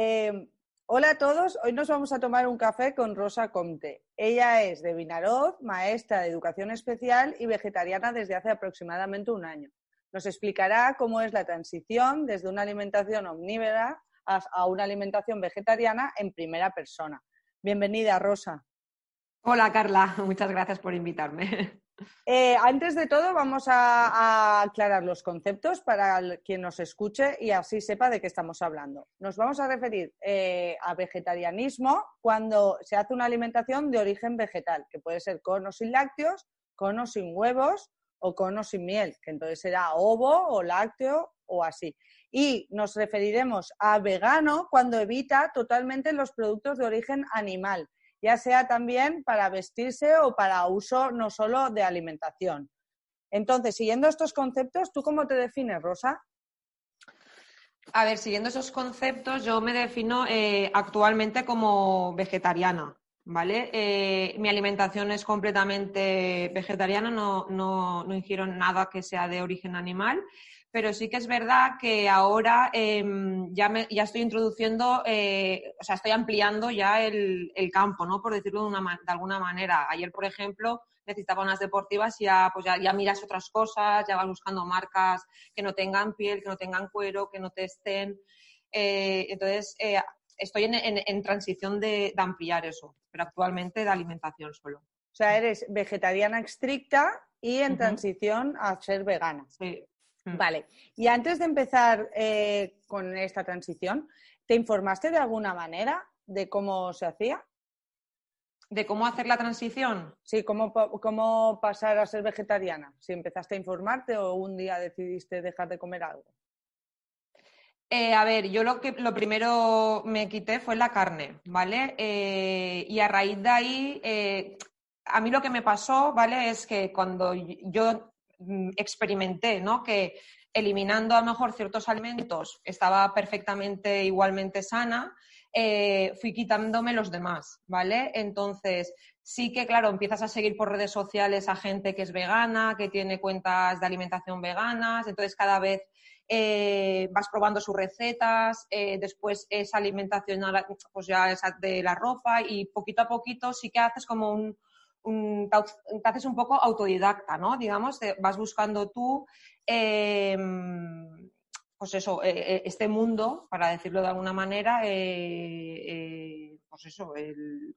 Eh, hola a todos, hoy nos vamos a tomar un café con Rosa Comte. Ella es de Vinaroz, maestra de educación especial y vegetariana desde hace aproximadamente un año. Nos explicará cómo es la transición desde una alimentación omnívora a una alimentación vegetariana en primera persona. Bienvenida, Rosa. Hola, Carla. Muchas gracias por invitarme. Eh, antes de todo, vamos a, aclarar los conceptos para quien nos escuche y así sepa de qué estamos hablando. Nos vamos a referir eh, a vegetarianismo cuando se hace una alimentación de origen vegetal, que puede ser con o sin lácteos, con o sin huevos o con o sin miel, que entonces será ovo o lácteo o así. Y nos referiremos a vegano cuando evita totalmente los productos de origen animal ya sea también para vestirse o para uso no solo de alimentación. Entonces, siguiendo estos conceptos, ¿tú cómo te defines, Rosa? A ver, siguiendo esos conceptos, yo me defino eh, actualmente como vegetariana, ¿vale? Eh, mi alimentación es completamente vegetariana, no, no, no ingiero nada que sea de origen animal pero sí que es verdad que ahora em, ya, me, ya estoy introduciendo, eh, o sea, estoy ampliando ya el, campo, ¿no? Por decirlo de, una, de, alguna manera. Ayer, por ejemplo, necesitaba unas deportivas y ya, pues ya, miras otras cosas, ya vas buscando marcas que no tengan piel, que no tengan cuero, que no testen. Eh, entonces, eh, estoy en, transición de, de ampliar eso, pero actualmente de alimentación solo. O sea, eres vegetariana estricta y en transición a ser vegana. Sí. Vale. Y antes de empezar eh, con esta transición, ¿te informaste de alguna manera de cómo se hacía? ¿De cómo hacer la transición? Sí, cómo, cómo pasar a ser vegetariana. Si empezaste a informarte o un día decidiste dejar de comer algo. Eh, a ver, yo lo que lo primero me quité fue la carne, ¿vale? Eh, y a raíz de ahí, a mí lo que me pasó, ¿vale? Es que cuando yo Mm, experimenté, ¿no? Que eliminando a lo mejor ciertos alimentos estaba perfectamente igualmente sana, eh, fui quitándome los demás, ¿vale? Entonces, sí que, claro, empiezas a seguir por redes sociales a gente que es vegana, que tiene cuentas de alimentación veganas, entonces cada vez eh, vas probando sus recetas, eh, después esa alimentación pues ya es de la ropa y poquito a poquito sí que haces como un, te haces un poco autodidacta, ¿no? Digamos, vas buscando tú, em, pues eso, eh, eh, este mundo, para decirlo de alguna manera, eh, pues eso,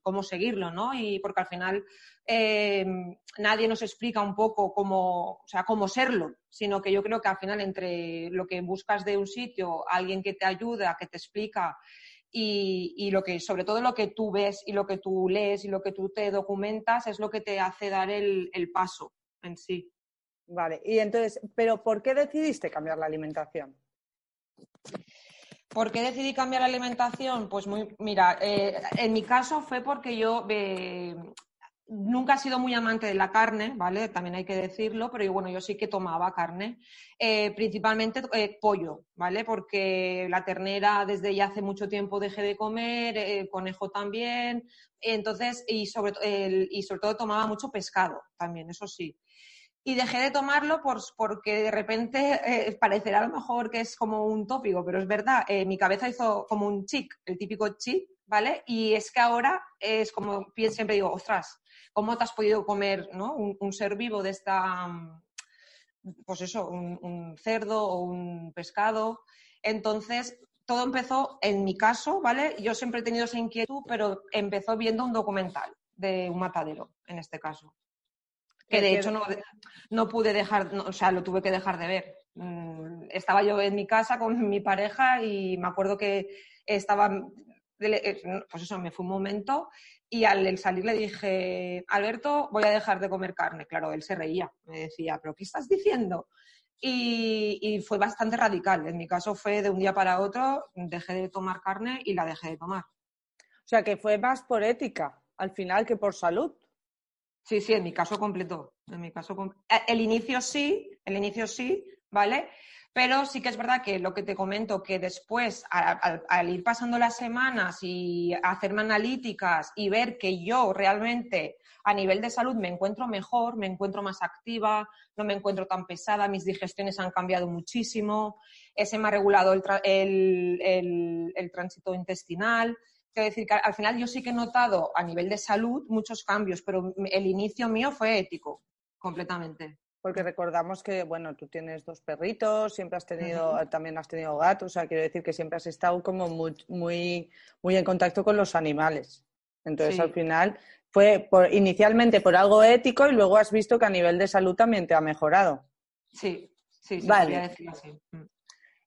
cómo seguirlo, ¿no? Y porque al final em, nadie nos explica un poco cómo, o sea, cómo serlo, sino que yo creo que al final entre lo que buscas de un sitio, alguien que te ayuda, que te explica, y, lo que, sobre todo lo que tú ves y lo que tú lees y lo que tú te documentas es lo que te hace dar el, paso en sí. Vale, y entonces, ¿pero por qué decidiste cambiar la alimentación? ¿Por qué decidí cambiar la alimentación? Pues muy, mira, eh, en mi caso fue porque yo eh, nunca he sido muy amante de la carne, ¿vale? También hay que decirlo, pero yo, bueno, yo sí que tomaba carne, eh, principalmente eh, pollo, ¿vale? Porque la ternera desde ya hace mucho tiempo dejé de comer, el eh, conejo también, entonces, y sobre, y sobre todo tomaba mucho pescado también, eso sí. Y dejé de tomarlo porque de repente parecerá a lo mejor que es como un tópico, pero es verdad, mi cabeza hizo como un chic, el típico chic, ¿vale? Y es que ahora es como siempre digo, ostras, ¿Cómo te has podido comer un, ser vivo de esta, mm, pues eso, un, cerdo o un pescado? Entonces, todo empezó, en mi caso, ¿vale? Yo siempre he tenido esa inquietud, pero empezó viendo un documental de un matadero, en este caso. Que de hecho no, no pude dejar, o sea, lo tuve que dejar de ver. Mm, estaba yo en mi casa con mi pareja y me acuerdo que estaba, eh, pues eso, me fue un momento y al salir le dije, Alberto, voy a dejar de comer carne. Claro, él se reía, me decía, ¿pero qué estás diciendo? Y, fue bastante radical. En mi caso fue de un día para otro, dejé de tomar carne y la dejé de tomar. O sea, que fue más por ética, al final, que por salud. Sí, sí, en mi caso completo. En mi caso, eh, el inicio sí, el inicio sí, ¿vale? Pero sí que es verdad que lo que te comento, que después, al, ir pasando las semanas y hacerme analíticas y ver que yo realmente a nivel de salud me encuentro mejor, me encuentro más activa, no me encuentro tan pesada, mis digestiones han cambiado muchísimo, se me ha regulado el, el tránsito intestinal. Quiero decir que al final yo sí que he notado a nivel de salud muchos cambios, pero el inicio mío fue ético, completamente porque recordamos que, bueno, tú tienes dos perritos, siempre has tenido, también has tenido gatos, o sea, quiero decir que siempre has estado como muy, muy, muy en contacto con los animales. Entonces, al final, fue por, inicialmente por algo ético y luego has visto que a nivel de salud también te ha mejorado. Sí, sí, sí, vale. decir así.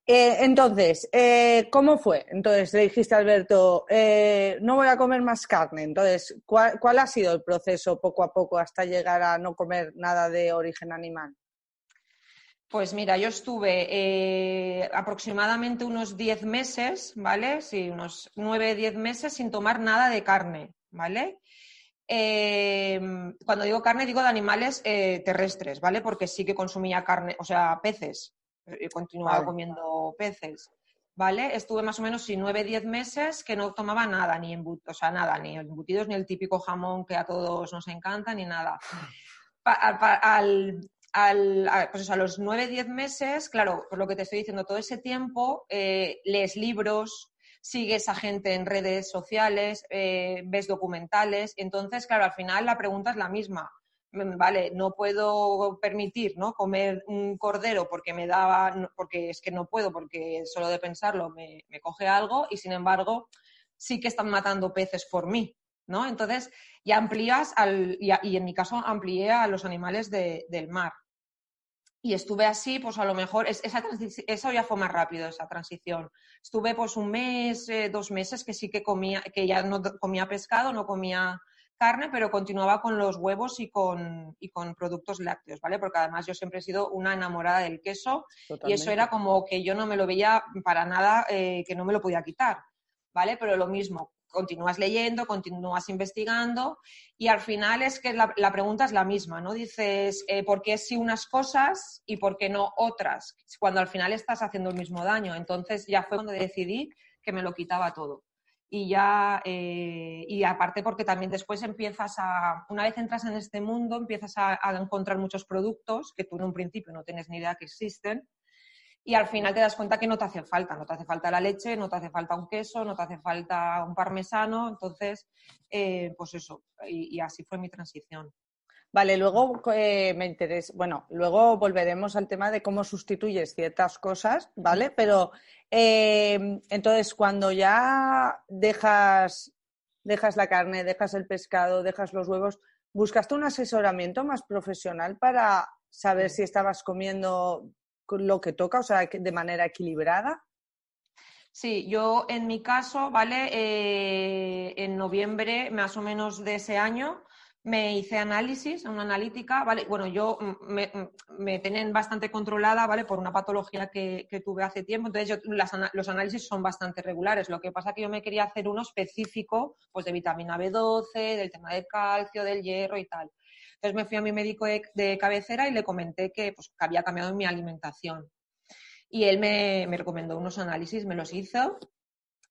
Eh, entonces, eh, ¿cómo fue? Entonces le dijiste Alberto, eh, no voy a comer más carne. Entonces, ¿cuál, ha sido el proceso poco a poco hasta llegar a no comer nada de origen animal? Pues mira, yo estuve aproximadamente unos 10 meses, ¿vale? Sí, unos 9, 10 meses sin tomar nada de carne, ¿vale? cuando digo carne, digo de animales terrestres, ¿vale? Porque sí que consumía carne, o sea, peces, he continuado comiendo peces. ¿Vale? Estuve más o menos y nueve, diez meses que no tomaba nada, ni embutidos, o sea, nada, ni embutidos, ni el típico jamón que a todos nos encanta, ni nada. al, pues a los nueve, diez meses, claro, por lo que te estoy diciendo, todo ese tiempo eh, lees libros, sigues a gente en redes sociales, eh, ves documentales, entonces, claro, al final la pregunta es la misma. Mm, vale, no puedo permitir ¿no? comer un cordero porque me daba, porque es que no puedo, porque solo de pensarlo me, coge algo y sin embargo sí que están matando peces por mí, ¿no? Entonces ya amplías al, y, en mi caso amplié a los animales del mar. Y estuve así, pues a lo mejor, esa, eso ya fue más rápido, esa transición. Estuve pues un mes, eh, dos meses que sí que comía, que ya no comía pescado, no comía carne, pero continuaba con los huevos y con, y con productos lácteos, ¿vale? Porque además yo siempre he sido una enamorada del queso y eso era como que yo no me lo veía para nada, eh, que no me lo podía quitar, ¿vale? Pero lo mismo, continúas leyendo, continúas investigando y al final es que la, pregunta es la misma, ¿no? Dices, eh, ¿por qué sí unas cosas y por qué no otras? Cuando al final estás haciendo el mismo daño. Entonces ya fue cuando decidí que me lo quitaba todo y ya, eh, y aparte porque también después empiezas a, una vez entras en este mundo, empiezas a, encontrar muchos productos que tú en un principio no tienes ni idea que existen y al final te das cuenta que no te hace falta, no te hace falta la leche, no te hace falta un queso, no te hace falta un parmesano, entonces, eh, pues eso, y así fue mi transición. Vale, luego eh, me interesa, bueno, luego volveremos al tema de cómo sustituyes ciertas cosas, ¿vale? Pero eh, entonces cuando ya dejas, dejas la carne, dejas el pescado, dejas los huevos, ¿buscaste un asesoramiento más profesional para saber si estabas comiendo lo que toca, o sea, de manera equilibrada? Sí, yo en mi caso, ¿vale? Eh, en noviembre más o menos de ese año me hice análisis, una analítica, ¿vale? Bueno, yo mm, me, mm, me tienen bastante controlada, ¿vale? Por una patología que, tuve hace tiempo, entonces los análisis son bastante regulares. Lo que pasa es que yo me quería hacer uno específico, pues de vitamina B12, del tema del calcio, del hierro y tal. Entonces me fui a mi médico de, cabecera y le comenté que, pues, que había cambiado mi alimentación. Y él me, me recomendó unos análisis, me los hizo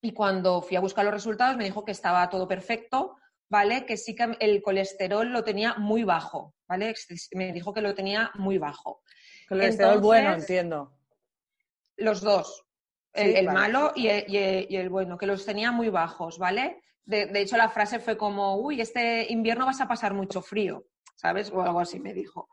y cuando fui a buscar los resultados me dijo que estaba todo perfecto, ¿vale? Que sí que el colesterol lo tenía muy bajo, ¿vale? Me dijo que lo tenía muy bajo. Colesterol bueno, entiendo. Los dos, el, malo y el, bueno, que los tenía muy bajos, ¿vale? De, hecho, la frase fue como, uy, este invierno vas a pasar mucho frío, ¿sabes? O algo así me dijo.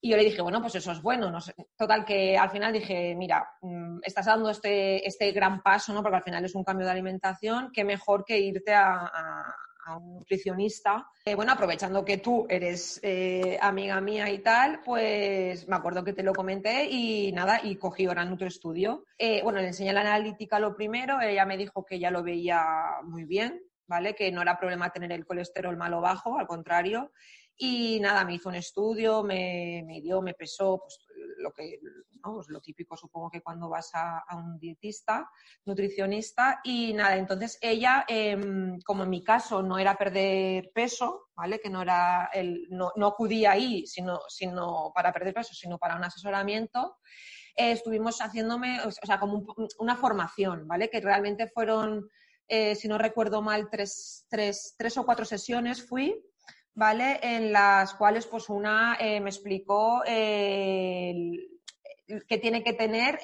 Y yo le dije, bueno, pues eso es bueno. No Total, que al final dije, mira, mm, estás dando este, este gran paso, ¿no? Porque al final es un cambio de alimentación, qué mejor que irte a a un nutricionista. Eh, bueno, aprovechando que tú eres eh, amiga mía y tal, pues me acuerdo que te lo comenté y nada, y cogí ahora Nutroestudio. Eh, bueno, le enseñé la analítica lo primero, ella me dijo que ya lo veía muy bien, ¿vale? Que no era problema tener el colesterol malo bajo, al contrario. Y nada, me hizo un estudio, me, me dio, me pesó, pues lo que pues lo típico supongo que cuando vas a, un dietista, nutricionista, y nada, entonces ella, em, como en mi caso no era perder peso, ¿vale? Que no era el, no, no acudía ahí sino, sino para perder peso, sino para un asesoramiento, eh, estuvimos haciéndome, o sea, como una formación, ¿vale? Que realmente fueron, eh, si no recuerdo mal, tres, tres, tres, o cuatro sesiones fui, ¿vale? En las cuales, pues, una me explicó el que tiene que tener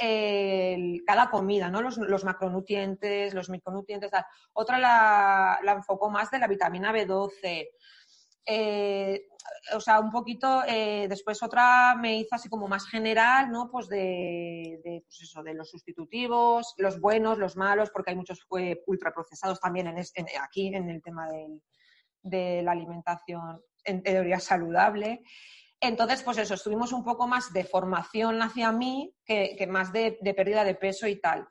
cada comida, ¿no? Los, macronutrientes, los micronutrientes, Otra la, la, enfocó más de la vitamina B12. Eh, o sea, un poquito, eh, después otra me hizo así como más general, ¿no? Pues de, pues eso, de los sustitutivos, los buenos, los malos, porque hay muchos eh, ultraprocesados también en, aquí en el tema de la alimentación en teoría saludable. Entonces, pues eso, estuvimos un poco más de formación hacia mí que, más de, pérdida de peso y tal.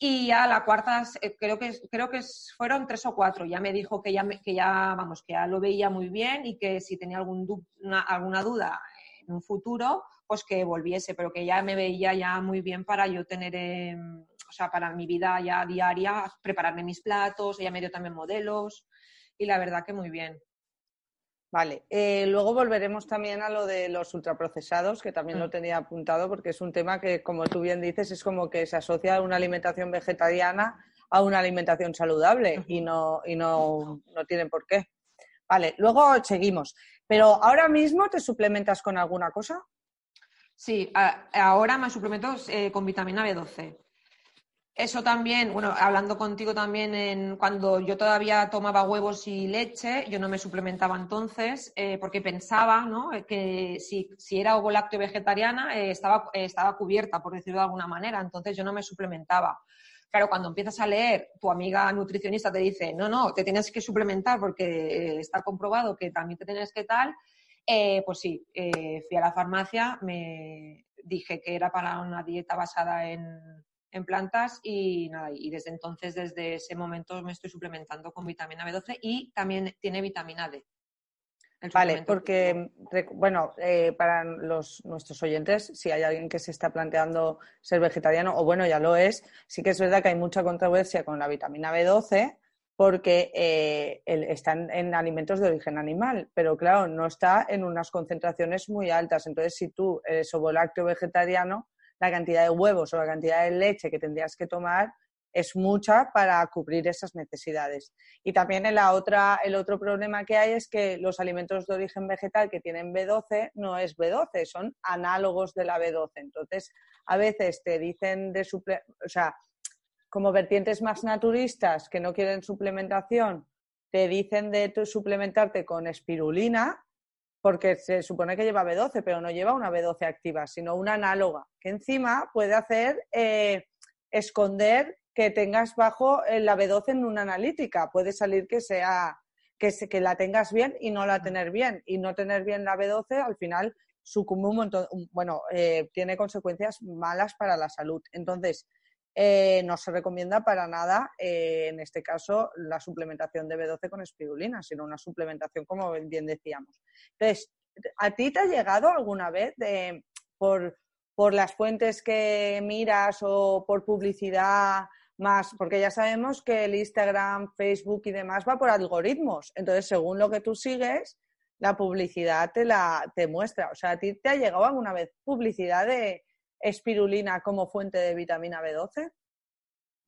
Y ya la cuarta, eh, creo que, creo que fueron tres o cuatro, ya me dijo que ya, que ya, vamos, que ya lo veía muy bien y que si tenía algún, alguna duda en un futuro, pues que volviese, pero que ya me veía ya muy bien para yo tener, em, o sea, para mi vida ya diaria, prepararme mis platos, ella me dio también modelos y la verdad que muy bien. Vale, eh, luego volveremos también a lo de los ultraprocesados, que también lo mm. tenía apuntado, porque es un tema que, como tú bien dices, es como que se asocia a una alimentación vegetariana a una alimentación saludable y no, y no, no tienen por qué. Vale, luego seguimos. Pero ahora mismo te suplementas con alguna cosa? Sí, ahora me suplemento eh, con vitamina B12. Eso también, bueno, hablando contigo también, cuando yo todavía tomaba huevos y leche, yo no me suplementaba entonces, eh, porque pensaba ¿no? que si, si era ovo lácteo vegetariana eh, estaba, estaba cubierta, por decirlo de alguna manera, entonces yo no me suplementaba. Claro, cuando empiezas a leer, tu amiga nutricionista te dice, no, no, te tienes que suplementar porque eh, está comprobado que también te tienes que tal, pues sí, fui a la farmacia, me dije que era para una dieta basada en en plantas y nada, y desde entonces, desde ese momento me estoy suplementando con vitamina B12 y también tiene vitamina D. Vale, porque, bueno, eh, para los, nuestros oyentes, si hay alguien que se está planteando ser vegetariano, o bueno, ya lo es, sí que es verdad que hay mucha controversia con la vitamina B12 porque eh, están en alimentos de origen animal, pero claro, no está en unas concentraciones muy altas. Entonces, si tú eres ovolácteo vegetariano, la cantidad de huevos o la cantidad de leche que tendrías que tomar es mucha para cubrir esas necesidades. Y también el otro problema que hay es que los alimentos de origen vegetal que tienen B12 no es B12, son análogos de la B12. Entonces, a veces te dicen de o sea, como vertientes más naturistas que no quieren suplementación, te dicen de suplementarte con espirulina, porque se supone que lleva B12, pero no lleva una B12 activa, sino una análoga, que encima puede hacer eh, esconder que tengas bajo eh, la B12 en una analítica. Puede salir que sea que, que la tengas bien y no la tener bien. Y no tener bien la B12 al final sucumbe un montón, bueno, eh, tiene consecuencias malas para la salud. Entonces, eh, no se recomienda para nada, eh, en este caso, la suplementación de B12 con espirulina, sino una suplementación, como bien decíamos. Entonces, ¿a ti te ha llegado alguna vez por, por las fuentes que miras o por publicidad más, porque ya sabemos que el Instagram, Facebook y demás va por algoritmos. Entonces, según lo que tú sigues, la publicidad te la te muestra. O sea, ¿a ti te ha llegado alguna vez publicidad de, espirulina como fuente de vitamina B12?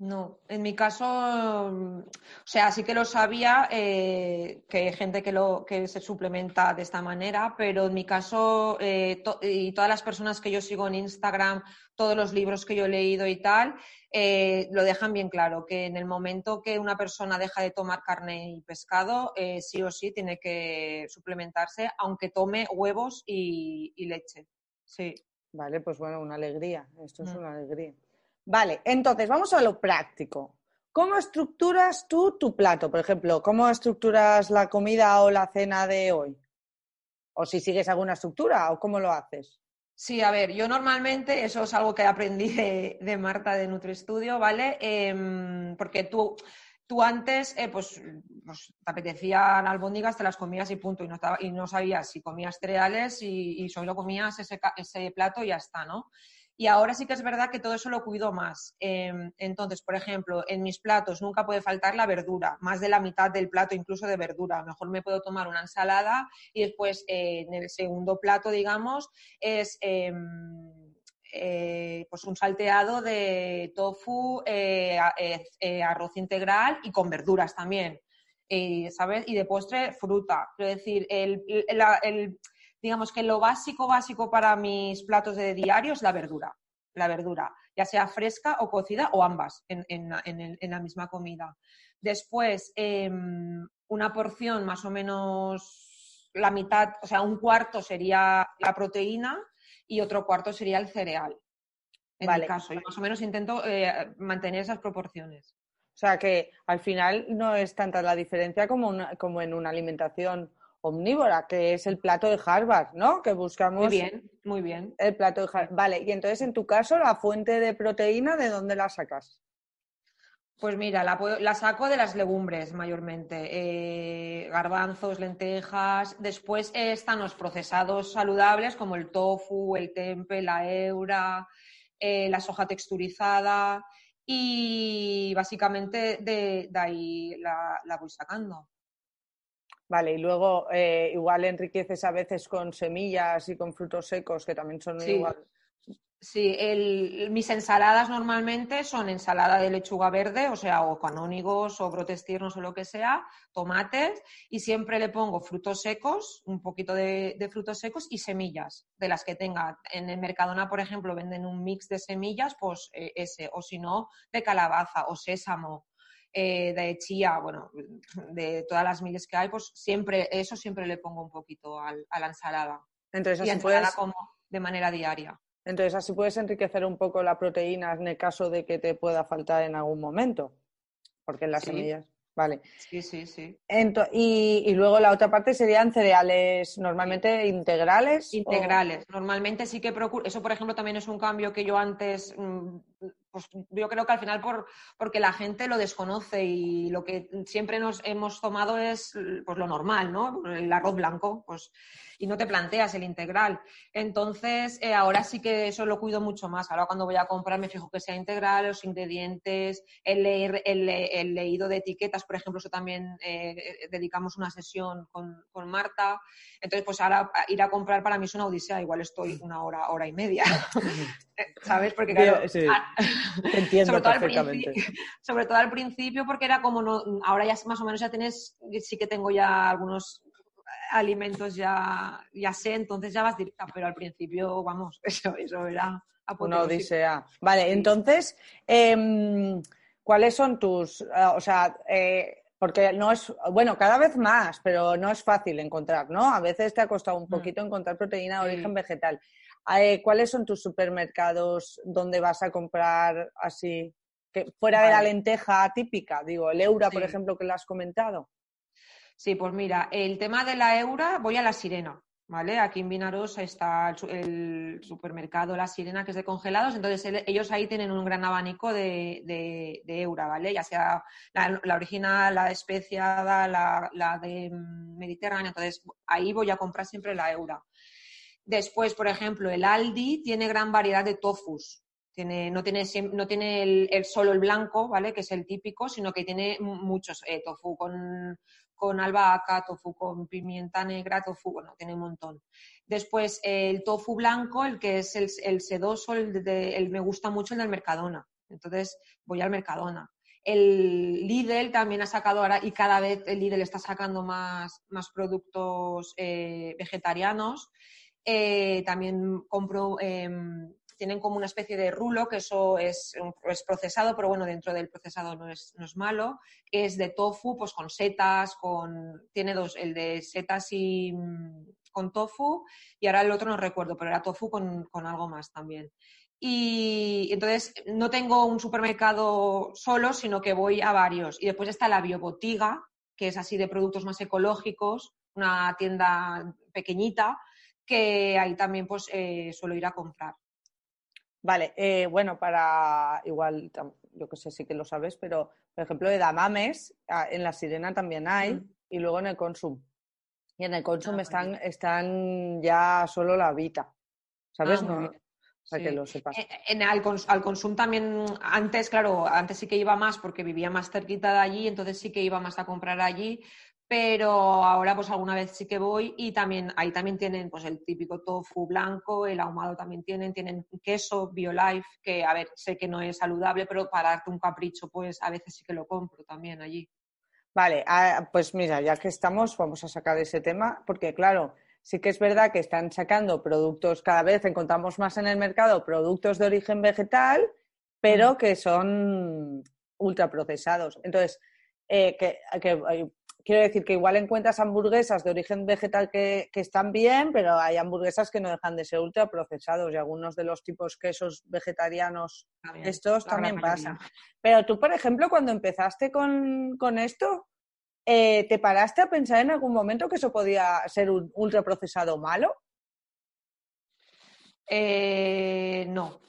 No, en mi caso, o sea, sí que lo sabía, eh, que hay gente que, lo, que se suplementa de esta manera, pero en mi caso, eh, y todas las personas que yo sigo en Instagram, todos los libros que yo he leído y tal, eh, lo dejan bien claro, que en el momento que una persona deja de tomar carne y pescado, sí o sí tiene que suplementarse, aunque tome huevos y, y leche. Sí. Vale, pues bueno, una alegría. Esto es mm. una alegría. Vale, entonces vamos a lo práctico. ¿Cómo estructuras tú tu plato? Por ejemplo, ¿cómo estructuras la comida o la cena de hoy? O si sigues alguna estructura o cómo lo haces. Sí, a ver, yo normalmente, eso es algo que aprendí de, Marta de NutriStudio, ¿vale? Em, porque tú, tú antes, eh, pues, pues, te apetecían albóndigas, te las comías y punto, y no, y no sabías si comías cereales y, solo comías ese, plato y ya está, ¿no? Y ahora sí que es verdad que todo eso lo cuido más. Em, entonces, por ejemplo, en mis platos nunca puede faltar la verdura, más de la mitad del plato incluso de verdura. Mejor me puedo tomar una ensalada y después eh, en el segundo plato, digamos, es em, eh, pues un salteado de tofu, eh, arroz integral y con verduras también. ¿sabes? Y de postre, fruta. Quiero decir, el, digamos que lo básico, básico para mis platos de diario es la verdura. La verdura, ya sea fresca o cocida o ambas en, en la misma comida. Después, em, una porción más o menos la mitad, o sea, un cuarto sería la proteína y otro cuarto sería el cereal. En vale. caso, más o menos intento eh, mantener esas proporciones. O sea que al final no es tanta la diferencia como, como en una alimentación omnívora, que es el plato de Harvard, ¿no? Que buscamos. Muy bien, muy bien. El plato de Harvard. Vale, y entonces en tu caso, la fuente de proteína, ¿de dónde la sacas? Pues mira, la, saco de las legumbres mayormente, eh, garbanzos, lentejas. Después están los procesados saludables como el tofu, el tempe, la eura, eh, la soja texturizada y básicamente de, ahí la, voy sacando. Vale, y luego eh, igual enriqueces a veces con semillas y con frutos secos que también son igual Sí, mis ensaladas normalmente son ensalada de lechuga verde, o sea, o canónigos o brotes tiernos o lo que sea, tomates, y siempre le pongo frutos secos, un poquito de, frutos secos y semillas, de las que tenga. En el Mercadona, por ejemplo, venden un mix de semillas, pues eh, ese, o si no, de calabaza o sésamo. Eh, de chía, bueno, de todas las miles que hay, pues siempre, eso siempre le pongo un poquito a la ensalada. Entonces, y ensalada como de manera diaria. Entonces, así puedes enriquecer un poco la proteína en el caso de que te pueda faltar en algún momento, porque en las semillas. Vale. Sí, sí, sí. y, luego la otra parte serían cereales normalmente integrales. Integrales. Normalmente sí que procuro. Eso, por ejemplo, también es un cambio que yo antes mm, pues yo creo que al final por, porque la gente lo desconoce y lo que siempre nos hemos tomado es pues, lo normal, ¿no? El arroz blanco, pues, y no te planteas el integral. Entonces, eh, ahora sí que eso lo cuido mucho más. Ahora cuando voy a comprar me fijo que sea integral, los ingredientes, el, leer, el, leído de etiquetas, por ejemplo, eso también eh, dedicamos una sesión con, con, Marta. Entonces, pues ahora ir a comprar para mí es una odisea, igual estoy una hora, hora y media. ¿Sabes? Porque claro, entiendo sobre perfectamente. sobre todo al principio, porque era como no, ahora ya más o menos ya tienes, sí que tengo ya algunos alimentos ya, ya sé, entonces ya vas directa, pero al principio, vamos, eso, eso era una odisea. Vale, entonces, em, ¿cuáles son tus, eh, o sea, eh, porque no es, bueno, cada vez más, pero no es fácil encontrar, ¿no? A veces te ha costado un mm. poquito encontrar proteína de origen vegetal. Eh, ¿Cuáles son tus supermercados donde vas a comprar así? Que fuera de la lenteja típica, digo, el Eura, por ejemplo, que lo has comentado. Sí, pues mira, el tema de la Eura, voy a la Sirena, ¿vale? Aquí en Vinaros está el, supermercado La Sirena, que es de congelados, entonces ellos ahí tienen un gran abanico de, de, Eura, ¿vale? Ya sea la, original, la especiada, la, la de mm, Mediterránea, entonces ahí voy a comprar siempre la Eura. Después, por ejemplo, el Aldi tiene gran variedad de tofus. Tiene, no tiene, no tiene el, solo el blanco, ¿vale? Que es el típico, sino que tiene muchos eh, tofu con, con albahaca, tofu con pimienta negra, tofu, bueno, tiene un montón. Después, el tofu blanco, el que es el, sedoso, el, el, me gusta mucho el del Mercadona. Entonces, voy al Mercadona. El Lidl también ha sacado ahora, y cada vez el Lidl está sacando más, más productos eh, vegetarianos. Eh, también compro, em, tienen como una especie de rulo, que eso es, es, procesado, pero bueno, dentro del procesado no es, no es malo. Es de tofu, pues con setas, con, tiene dos, el de setas y mm, con tofu, y ahora el otro no recuerdo, pero era tofu con, con algo más también. Y entonces no tengo un supermercado solo, sino que voy a varios. Y después está la biobotiga, que es así de productos más ecológicos, una tienda pequeñita, que ahí también pues eh, suelo ir a comprar. Vale, eh, bueno, para igual, yo que sé, sí que lo sabes, pero por ejemplo, de Damames, ah, en la Sirena también hay, mm. y luego en el Consum. Y en el Consum ah, están, están ya solo la Vita, ¿sabes? Ah, para que lo sepas. Eh, en, al, al Consum también, antes, claro, antes sí que iba más porque vivía más cerquita de allí, entonces sí que iba más a comprar allí, pero ahora pues alguna vez sí que voy y también ahí también tienen pues el típico tofu blanco, el ahumado también tienen, tienen queso BioLife, que a ver, sé que no es saludable, pero para darte un capricho pues a veces sí que lo compro también allí. Vale, ah, pues mira, ya que estamos, vamos a sacar ese tema, porque claro, sí que es verdad que están sacando productos, cada vez encontramos más en el mercado productos de origen vegetal, pero que son ultraprocesados. Entonces, eh, que, que, quiero decir que igual encuentras hamburguesas de origen vegetal que, están bien, pero hay hamburguesas que no dejan de ser ultraprocesados y algunos de los tipos quesos vegetarianos estos también pasan. Pero tú, por ejemplo, cuando empezaste con, esto, eh, ¿te paraste a pensar en algún momento que eso podía ser un ultraprocesado malo? Eh, no,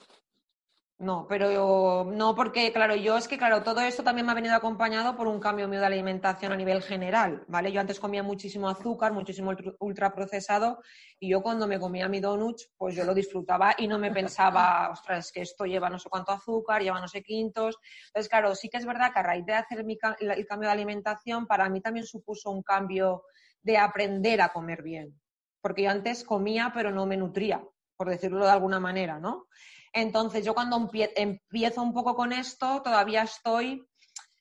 no, pero no porque, claro, yo es que, claro, todo esto también me ha venido acompañado por un cambio mío de alimentación a nivel general, ¿vale? Yo antes comía muchísimo azúcar, muchísimo ultraprocesado y yo cuando me comía mi donut, pues yo lo disfrutaba y no me pensaba, ostras, es que esto lleva no sé cuánto azúcar, lleva no sé quintos. Entonces, claro, sí que es verdad que a raíz de hacer el cambio de alimentación, para mí también supuso un cambio de aprender a comer bien. Porque yo antes comía, pero no me nutría, por decirlo de alguna manera, ¿no? Entonces, yo cuando empiezo un poco con esto, todavía estoy,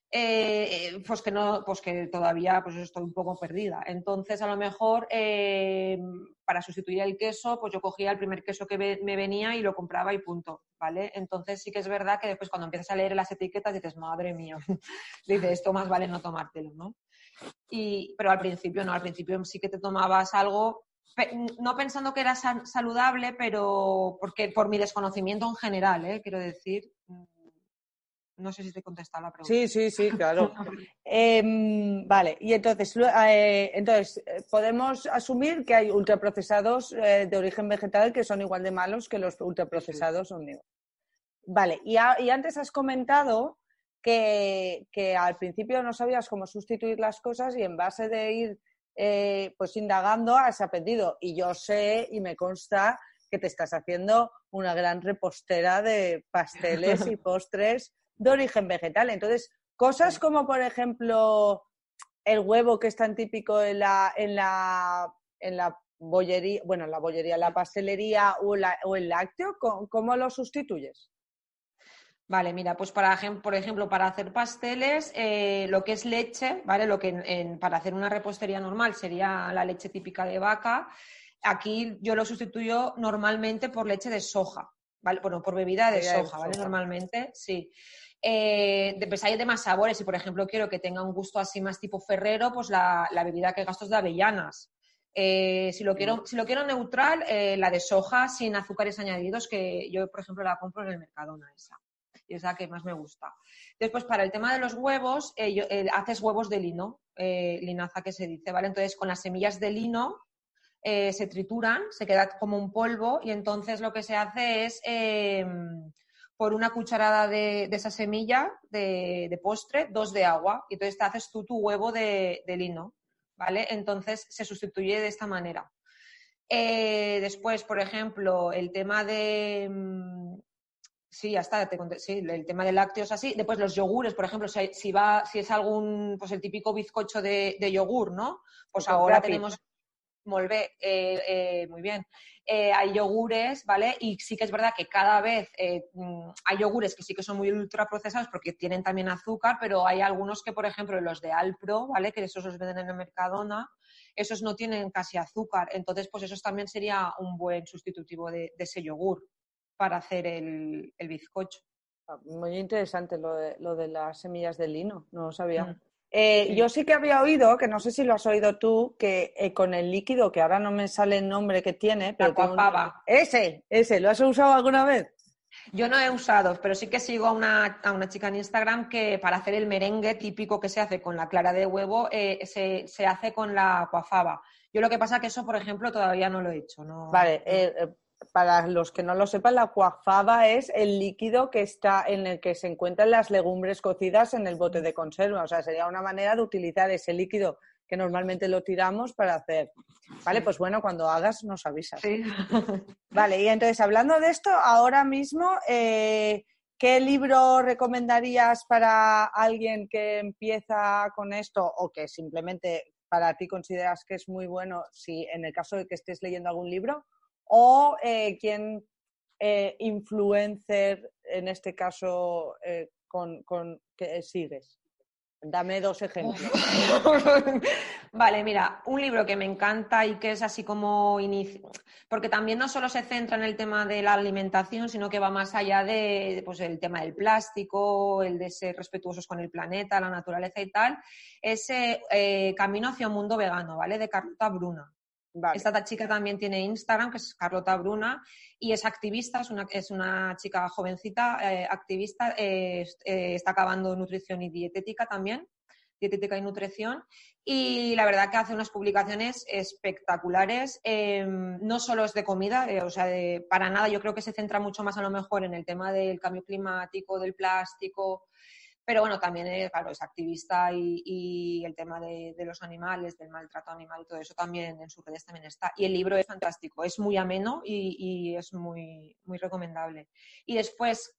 eh, pues que no, pues que todavía pues estoy un poco perdida. Entonces, a lo mejor eh, para sustituir el queso, pues yo cogía el primer queso que me venía y lo compraba y punto, ¿vale? Entonces sí que es verdad que después cuando empiezas a leer las etiquetas dices, madre mía, dices, esto más vale no tomártelo, ¿no? Y, pero al principio no, al principio sí que te tomabas algo no pensando que era saludable, pero porque por mi desconocimiento en general, ¿eh? quiero decir. Mm, no sé si te contesta la pregunta. Sí, sí, sí, claro. Em, vale, y entonces, eh, entonces, eh, podemos asumir que hay ultraprocesados de origen vegetal que son igual de malos que los ultraprocesados omnívoros. Vale, y, y, antes has comentado que, que, al principio no sabías cómo sustituir las cosas y en base de ir eh, pues indagando has aprendido. Y yo sé y me consta que te estás haciendo una gran repostera de pasteles y postres de origen vegetal. Entonces, cosas como, por ejemplo, el huevo que es tan típico en la, en la, en la bollería, bueno, en la bollería, la pastelería o, o el lácteo, ¿cómo lo sustituyes? Vale, mira, pues para, por ejemplo, para hacer pasteles, eh, lo que es leche, ¿vale? Lo que para hacer una repostería normal sería la leche típica de vaca. Aquí yo lo sustituyo normalmente por leche de soja, ¿vale? Bueno, por bebida de soja, ¿vale? Normalmente, sí. Eh, pues hay de más sabores. Si, por ejemplo, quiero que tenga un gusto así más tipo ferrero, pues la, bebida que gasto es de avellanas. Eh, si, lo quiero, mm. si lo quiero neutral, la de soja sin azúcares añadidos, que yo, por ejemplo, la compro en el Mercadona esa y es la que más me gusta. Después, para el tema de los huevos, eh, eh, haces huevos de lino, eh, linaza que se dice, ¿vale? Entonces, con las semillas de lino se trituran, se queda como un polvo y entonces lo que se hace es, em, por una cucharada de, esa semilla de, postre, dos de agua. Y entonces te haces tú tu huevo de, de lino, ¿vale? Entonces se sustituye de esta manera. después, por ejemplo, el tema de, em, Sí, ya está, sí, el tema de lácteos así. Después los yogures, por ejemplo, si, va, si es algún, pues el típico bizcocho de, yogur, ¿no? Pues ahora tenemos Molve, eh, eh, muy bien. Eh, hay yogures, ¿vale? Y sí que es verdad que cada vez mm, hay yogures que sí que son muy ultraprocesados porque tienen también azúcar, pero hay algunos que, por ejemplo, los de Alpro, ¿vale? Que esos los venden en el Mercadona, esos no tienen casi azúcar. Entonces, pues eso también sería un buen sustitutivo de ese yogur para hacer el, bizcocho. Ah, muy interesante lo de, lo de, las semillas de lino, no lo sabía. Mm. Eh, yo sí que había oído, que no sé si lo has oído tú, que eh, con el líquido, que ahora no me sale el nombre que tiene, pero La Ese, ese, ¿lo has usado alguna vez? Yo no he usado, pero sí que sigo a una, a una, chica en Instagram que para hacer el merengue típico que se hace con la clara de huevo, eh, se, se, hace con la cuafaba. Yo lo que pasa es que eso, por ejemplo, todavía no lo he hecho. No, vale, para los que no lo sepan, la cuafaba es el líquido que está en el que se encuentran las legumbres cocidas en el bote de conserva. O sea, sería una manera de utilizar ese líquido que normalmente lo tiramos para hacer. Vale, pues bueno, cuando hagas nos avisas. Sí. Vale, y entonces hablando de esto, ahora mismo, eh, ¿qué libro recomendarías para alguien que empieza con esto o que simplemente para ti consideras que es muy bueno si en el caso de que estés leyendo algún libro o eh, quién eh, influencer en este caso con, con, que sigues. Dame dos ejemplos. vale, mira, un libro que me encanta y que es así como inicio, porque también no solo se centra en el tema de la alimentación, sino que va más allá de pues, el tema del plástico, el de ser respetuosos con el planeta, la naturaleza y tal, ese eh, Camino hacia un mundo vegano, ¿vale? De Carlota Bruna. Esta chica también tiene Instagram, que es Carlota Bruna, y es activista, es una, es una chica jovencita, eh, activista, eh, eh, está acabando nutrición y dietética también, dietética y nutrición, y la verdad que hace unas publicaciones espectaculares, em, no solo es de comida, o sea, para nada, yo creo que se centra mucho más a lo mejor en el tema del cambio climático, del plástico, pero bueno, también es, claro, es activista y, el tema de, los animales, del maltrato animal y todo eso también en sus redes también está. Y el libro es fantástico, es muy ameno y, es muy, muy recomendable. Y después,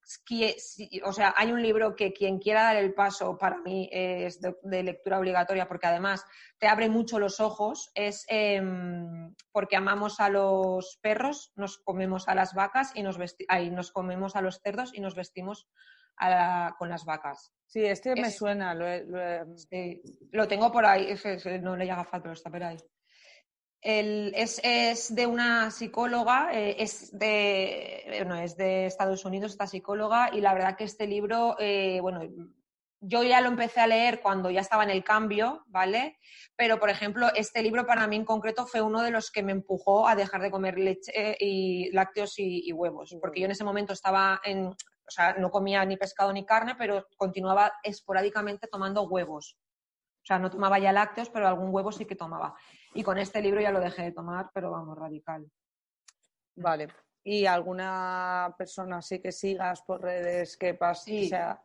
o sea, hay un libro que quien quiera dar el paso para mí es de, lectura obligatoria porque además te abre mucho los ojos, es em, porque amamos a los perros, nos comemos a las vacas y nos, nos comemos a los cerdos y nos vestimos con las vacas. Sí, este me suena. Lo, tengo por ahí, no le llega falta, pero está por ahí. es, de una psicóloga, eh, es, de, es de Estados Unidos, esta psicóloga, y la verdad que este libro, eh, bueno, yo ya lo empecé a leer cuando ya estaba en el cambio, ¿vale? Pero, por ejemplo, este libro para mí en concreto fue uno de los que me empujó a dejar de comer leche y lácteos y huevos, porque yo en ese momento estaba en, o sea, no comía ni pescado ni carne, pero continuaba esporádicamente tomando huevos. O sea, no tomaba ya lácteos, pero algún huevo sí que tomaba. Y con este libro ya lo dejé de tomar, pero vamos, radical. Vale. ¿Y alguna persona así que sigas por redes que pase? sea,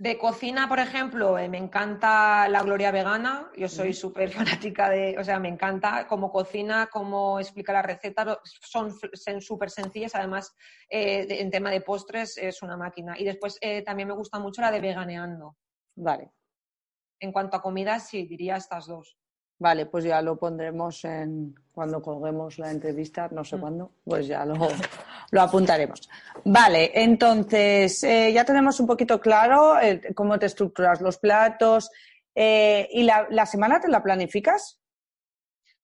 de cocina, por ejemplo, eh, me encanta la Gloria Vegana. Yo soy súper fanática de, o sea, me encanta cómo cocina, cómo explica las recetas. Son súper sencillas. Además, eh, en tema de postres es una máquina. Y después eh, también me gusta mucho la de Veganeando. Vale. En cuanto a comida, sí, diría estas dos. Vale, pues ya lo pondremos en cuando colguemos la entrevista, no sé mm. cuándo, pues ya lo, lo apuntaremos. Vale, entonces eh, ya tenemos un poquito claro cómo te estructuras los platos. Eh, ¿Y la, semana te la planificas?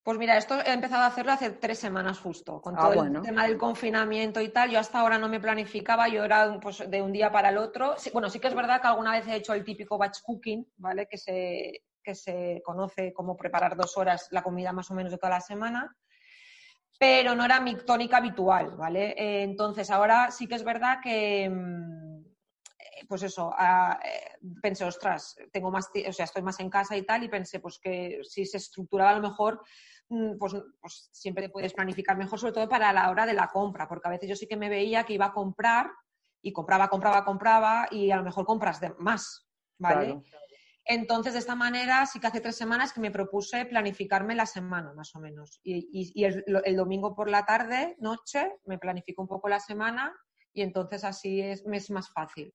Pues mira, esto he empezado a hacerlo hace tres semanas justo, con ah, todo el tema del confinamiento y tal. Yo hasta ahora no me planificaba, yo era pues, de un día para el otro. bueno, sí que es verdad que alguna vez he hecho el típico batch cooking, ¿vale? Que se, que se conoce como preparar dos horas la comida más o menos de la semana, pero no era mi tónica habitual, ¿vale? Eh, entonces ahora sí que es verdad que, mm, eh, pues eso, ah, eh, pensé, ostras, tengo más, o sea, estoy más en casa y tal, y pensé, pues que si se estructuraba a lo mejor, mm, pues, pues siempre puedes planificar mejor, sobre todo para la hora de la compra, porque a veces yo sí que me veía que iba a comprar y compraba, compraba, compraba, y a lo mejor compras de más, ¿vale? Entonces, de esta manera, sí que hace tres semanas que me propuse planificarme la semana, más o menos. Y, el, domingo por la tarde, noche, me planifico un poco la semana y entonces así es, me es más fácil.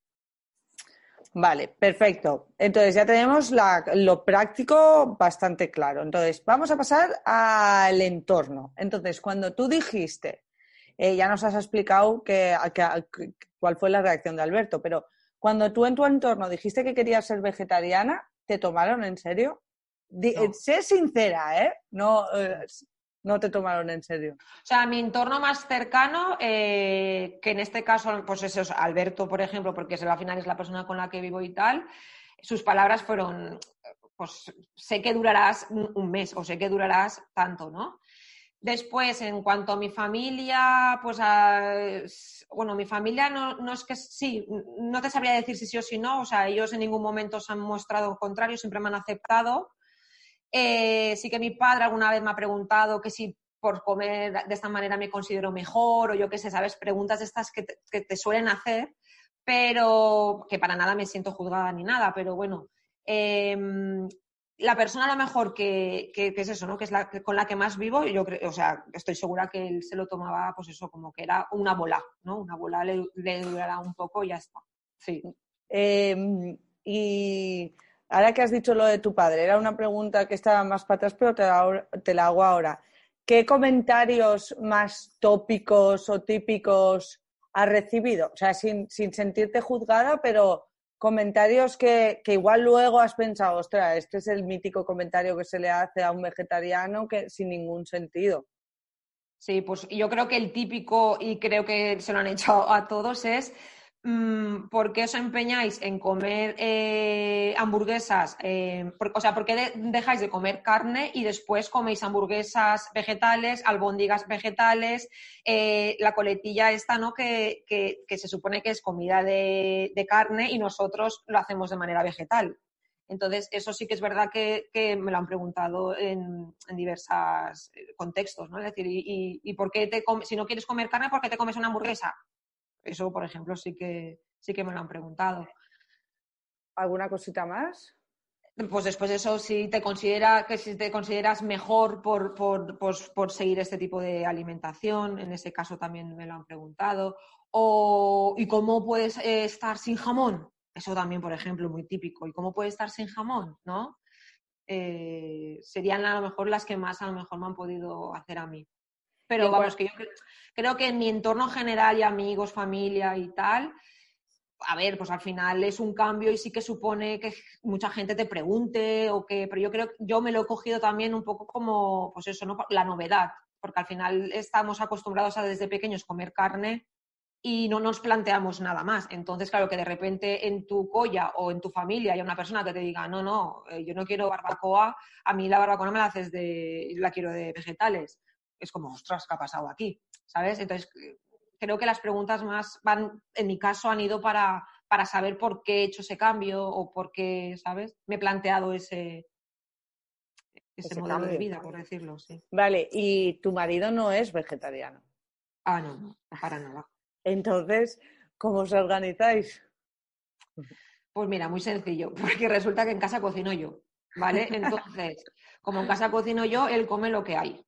Vale, perfecto. Entonces ya tenemos lo práctico bastante claro. Entonces, vamos a pasar al entorno. Entonces, cuando tú dijiste, eh, ya nos has explicado cuál fue la reacción de Alberto, pero cuando tú en tu entorno dijiste que querías ser vegetariana, ¿te tomaron en serio? Sé sincera, ¿eh? No, eh, no te tomaron en serio. O sea, mi entorno más cercano, eh, que en este caso, pues eso es Alberto, por ejemplo, porque al final es la persona con la que vivo y tal, sus palabras fueron, pues sé que durarás un mes o sé que durarás tanto, ¿no? Después, en cuanto a mi familia, pues, bueno, mi familia no, es que sí, no te sabría decir si sí o si no, o sea, ellos en ningún momento se han mostrado contrario, siempre me han aceptado. Eh, sí que mi padre alguna vez me ha preguntado que si por comer de esta manera me considero mejor o yo qué sé, ¿sabes? Preguntas estas que te, que te suelen hacer, pero que para nada me siento juzgada ni nada, pero bueno. Em, la persona a lo mejor que, es eso, ¿no? Que es la con la que más vivo, yo creo, o sea, estoy segura que él se lo tomaba, pues eso, como que era una bola, ¿no? Una bola le, durará un poco y ya está. Sí. Em, y ahora que has dicho lo de tu padre, era una pregunta que estaba más para atrás, pero te la, hago ahora. ¿Qué comentarios más tópicos o típicos has recibido? O sea, sin, sentirte juzgada, pero comentarios que, igual luego has pensado, ostras, este es el mítico comentario que se le hace a un vegetariano que sin ningún sentido. Sí, pues yo creo que el típico, y creo que se lo han hecho a todos, es ¿por qué os empeñáis en comer eh, hamburguesas? Eh, o sea, ¿por qué dejáis de comer carne y después coméis hamburguesas vegetales, albóndigas vegetales, eh, la coletilla esta, ¿no? Que, se supone que es comida de, carne y nosotros lo hacemos de manera vegetal. Entonces, eso sí que es verdad que, me lo han preguntado en, diversos contextos, ¿no? Es decir, ¿y, por qué te si no quieres comer carne, por qué te comes una hamburguesa? Eso, por ejemplo, sí que, sí que me lo han preguntado. ¿Alguna cosita más? Pues después de eso, si te considera que si te consideras mejor por, por, pues, por, seguir este tipo de alimentación, en ese caso también me lo han preguntado. O, ¿y cómo puedes eh, estar sin jamón? Eso también, por ejemplo, muy típico. ¿Y cómo puedes estar sin jamón? ¿No? Eh, serían a lo mejor las que más a lo mejor me han podido hacer a mí. Pero vamos, que yo creo, que en mi entorno general y amigos, familia y tal, a ver, pues al final es un cambio y sí que supone que mucha gente te pregunte o que, pero yo creo que yo me lo he cogido también un poco como, pues eso, ¿no? La novedad, porque al final estamos acostumbrados a desde pequeños comer carne y no nos planteamos nada más. Entonces, claro, que de repente en tu colla o en tu familia haya una persona que te diga, no, no, eh, yo no quiero barbacoa, a mí la barbacoa no me la haces de, la quiero de vegetales es como, ostras, ¿qué ha pasado aquí? ¿Sabes? Entonces, creo que las preguntas más van, en mi caso, han ido para, para saber por qué he hecho ese cambio o por qué, ¿sabes? Me he planteado ese, ese, modelo de vida, por decirlo, sí. Vale, y tu marido no es vegetariano. Ah, no, no, para nada. Entonces, ¿cómo os organizáis? Pues mira, muy sencillo, porque resulta que en casa cocino yo, ¿vale? Entonces, como en casa cocino yo, él come lo que hay.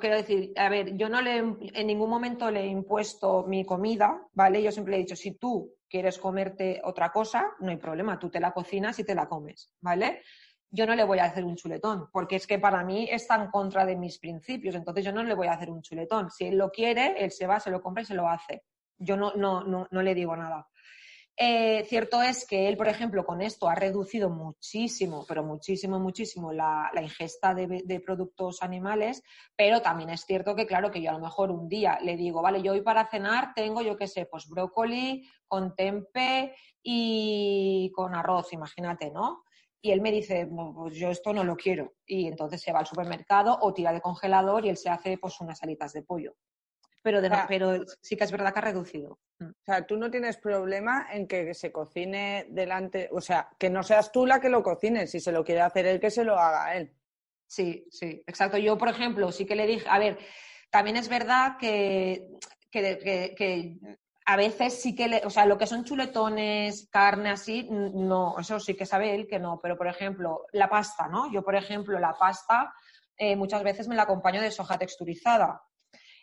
Quiero, decir, a ver, yo no le en ningún momento le he impuesto mi comida, ¿vale? Yo siempre he dicho, si tú quieres comerte otra cosa, no hay problema, tú te la cocinas y te la comes, ¿vale? Yo no le voy a hacer un chuletón, porque es que para mí está en contra de mis principios, entonces yo no le voy a hacer un chuletón. Si él lo quiere, él se va, se lo compra y se lo hace. Yo no, no, no, no le digo nada. Eh, cierto es que él, por ejemplo, con esto ha reducido muchísimo, pero muchísimo, muchísimo la, ingesta de, productos animales, pero también es cierto que, claro, que yo a lo mejor un día le digo, vale, yo hoy para cenar tengo, yo qué sé, pues brócoli con tempe y con arroz, imagínate, ¿no? Y él me dice, pues yo esto no lo quiero. Y entonces se va al supermercado o tira de congelador y él se hace pues unas alitas de pollo pero, pero sí que es verdad que ha reducido. Mm. O sea, tú no tienes problema en que se cocine delante, o sea, que no seas tú la que lo cocine, si se lo quiere hacer él, que se lo haga él. Sí, sí, exacto. Yo, por ejemplo, sí que le dije, a ver, también es verdad que, que, a veces sí que, le, o sea, lo que son chuletones, carne así, no, eso sí que sabe él que no, pero por ejemplo, la pasta, ¿no? Yo, por ejemplo, la pasta eh, muchas veces me la acompaño de soja texturizada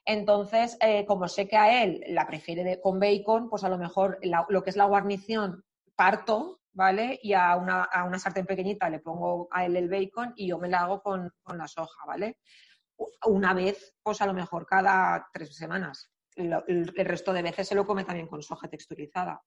entonces, eh, como sé que a él la prefiere con bacon, pues a lo mejor lo que es la guarnición parto, ¿vale? Y a una, a una, sartén pequeñita le pongo a él el bacon y yo me la hago con, la soja, ¿vale? Una vez, pues a lo mejor cada tres semanas. el resto de veces se lo come también con soja texturizada.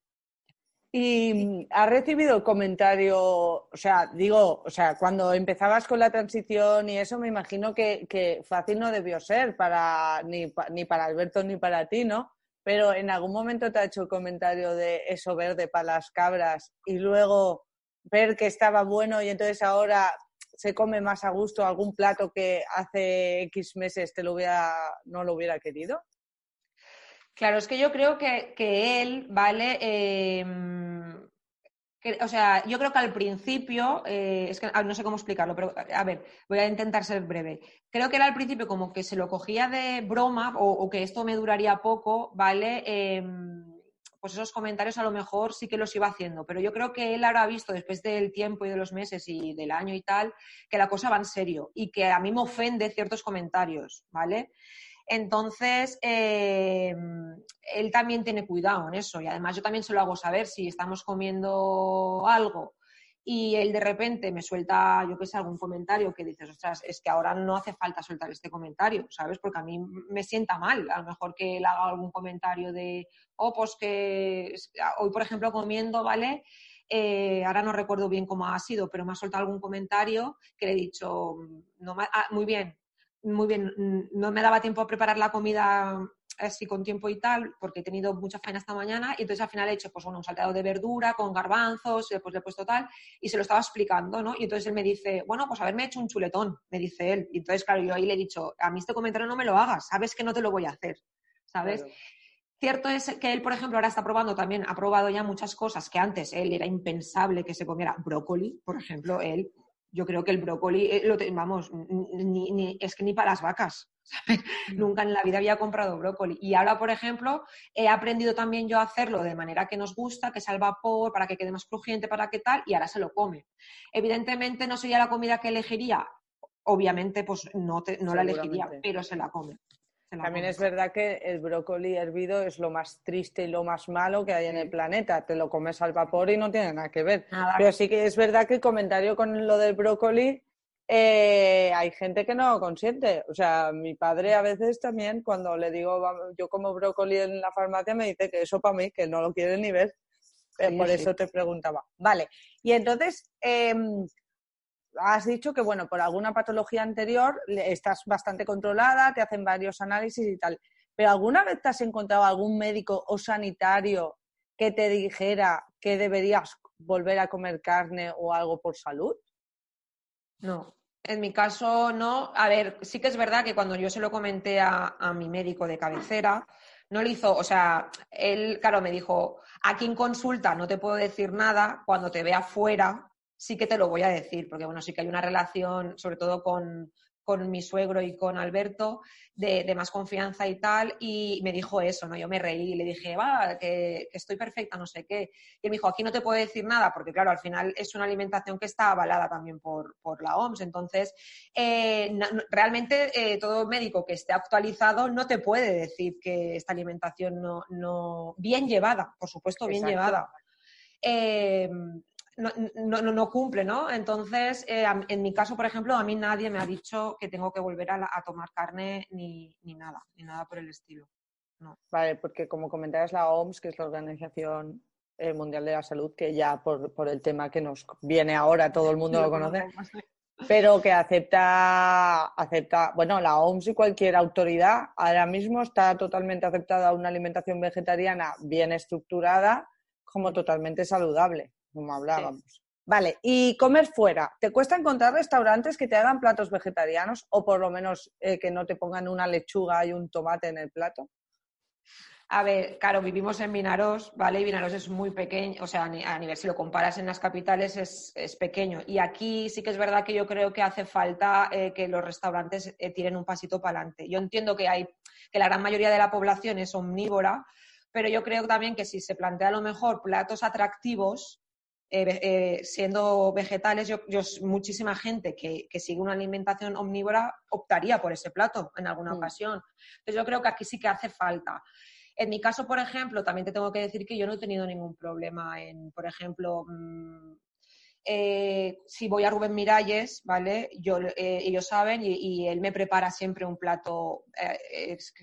Y has recibido comentario, o sea, digo, o sea, cuando empezabas con la transición y eso, me imagino que, fácil no debió ser para ni, para Alberto ni para ti, ¿no? Pero en algún momento te ha hecho comentario de eso verde para las cabras y luego ver que estaba bueno y entonces ahora se come más a gusto algún plato que hace X meses te lo hubiera, no lo hubiera querido. Claro, es que yo creo que, él, ¿vale? Em, o sea, yo creo que al principio, eh, es que ah, no sé cómo explicarlo, pero a ver, voy a intentar ser breve. Creo que era al principio como que se lo cogía de broma o, que esto me duraría poco, ¿vale? Em, pues esos comentarios a lo mejor sí que los iba haciendo, pero yo creo que él ahora ha visto después del tiempo y de los meses y del año y tal, que la cosa va en serio y que a mí me ofende ciertos comentarios, ¿vale? Entonces, eh, él también tiene cuidado en eso y además yo también se lo hago saber si estamos comiendo algo y él de repente me suelta, yo qué sé, algún comentario que dices, ostras, es que ahora no hace falta soltar este comentario, ¿sabes? Porque a mí me sienta mal, a lo mejor que él haga algún comentario de, oh, pues que hoy, por ejemplo, comiendo, ¿vale? Eh, ahora no recuerdo bien cómo ha sido, pero me ha soltado algún comentario que le he dicho, no, ah, muy bien, muy bien, no me daba tiempo a preparar la comida así con tiempo y tal, porque he tenido mucha faena esta mañana, y entonces al final he hecho pues, un salteado de verdura con garbanzos, después le he puesto tal, y se lo estaba explicando, ¿no? Y entonces él me dice, bueno, pues haberme hecho un chuletón, me dice él. Y entonces, claro, yo ahí le he dicho, a mí este comentario no me lo hagas, sabes que no te lo voy a hacer, ¿sabes? Cierto es que él, por ejemplo, ahora está probando también, ha probado ya muchas cosas que antes él era impensable que se comiera brócoli, por ejemplo, él yo creo que el brócoli, eh, lo vamos, ni, es que ni para las vacas. Mm. Nunca en la vida había comprado brócoli. Y ahora, por ejemplo, he aprendido también yo a hacerlo de manera que nos gusta, que sea al vapor, para que quede más crujiente, para que tal, y ahora se lo come. Evidentemente no sería la comida que elegiría. Obviamente, pues no, no la elegiría, pero se la come. También es verdad que el brócoli hervido es lo más triste y lo más malo que hay en el planeta. Te lo comes al vapor y no tiene nada que ver. Pero sí que es verdad que el comentario con lo del brócoli, eh, hay gente que no lo consiente. O sea, mi padre a veces también, cuando le digo yo como brócoli en la farmacia, me dice que eso para mí, que no lo quiere ni ver. Eh, por eso te preguntaba. Vale. Y entonces, em, has dicho que, bueno, por alguna patología anterior estás bastante controlada, te hacen varios análisis y tal. ¿Pero alguna vez te has encontrado algún médico o sanitario que te dijera que deberías volver a comer carne o algo por salud? No, en mi caso no. A ver, sí que es verdad que cuando yo se lo comenté a, a mi médico de cabecera, no lo hizo, o sea, él, claro, me dijo, aquí en consulta no te puedo decir nada, cuando te vea fuera sí que te lo voy a decir, porque bueno, sí que hay una relación, sobre todo con, mi suegro y con Alberto, de, más confianza y tal, y me dijo eso, ¿no? Yo me reí y le dije, va, que, estoy perfecta, no sé qué. Y él me dijo, aquí no te puedo decir nada, porque claro, al final es una alimentación que está avalada también por, la OMS. Entonces, eh, realmente eh, todo médico que esté actualizado no te puede decir que esta alimentación no, no bien llevada, por supuesto, bien llevada. Eh, no, no, no, cumple, ¿no? Entonces, eh, en mi caso, por ejemplo, a mí nadie me ha dicho que tengo que volver a, tomar carne ni, nada, ni nada por el estilo. No. Vale, porque como comentabas la OMS, que es la Organización eh, Mundial de la Salud, que ya por, por, el tema que nos viene ahora, todo el mundo lo conoce, pero que acepta, acepta, bueno, la OMS y cualquier autoridad ahora mismo está totalmente aceptada una alimentación vegetariana bien estructurada como totalmente saludable como hablábamos. Vale, y comer fuera. ¿Te cuesta encontrar restaurantes que te hagan platos vegetarianos o por lo menos eh, que no te pongan una lechuga y un tomate en el plato? A ver, claro, vivimos en Vinaros, ¿vale? Y Vinaros es muy pequeño, o sea, a nivel, si lo comparas en las capitales, es, pequeño. Y aquí sí que es verdad que yo creo que hace falta eh, que los restaurantes eh, tiren un pasito para adelante. Yo entiendo que hay, que la gran mayoría de la población es omnívora, pero yo creo también que si se plantea a lo mejor platos atractivos, eh, eh, siendo vegetales, yo, muchísima gente que, sigue una alimentación omnívora optaría por ese plato en alguna mm. ocasión. Entonces yo creo que aquí sí que hace falta. En mi caso, por ejemplo, también te tengo que decir que yo no he tenido ningún problema en, por ejemplo, mm, eh, si voy a Rubén Miralles, ¿vale? Yo, ellos saben y, él me prepara siempre un plato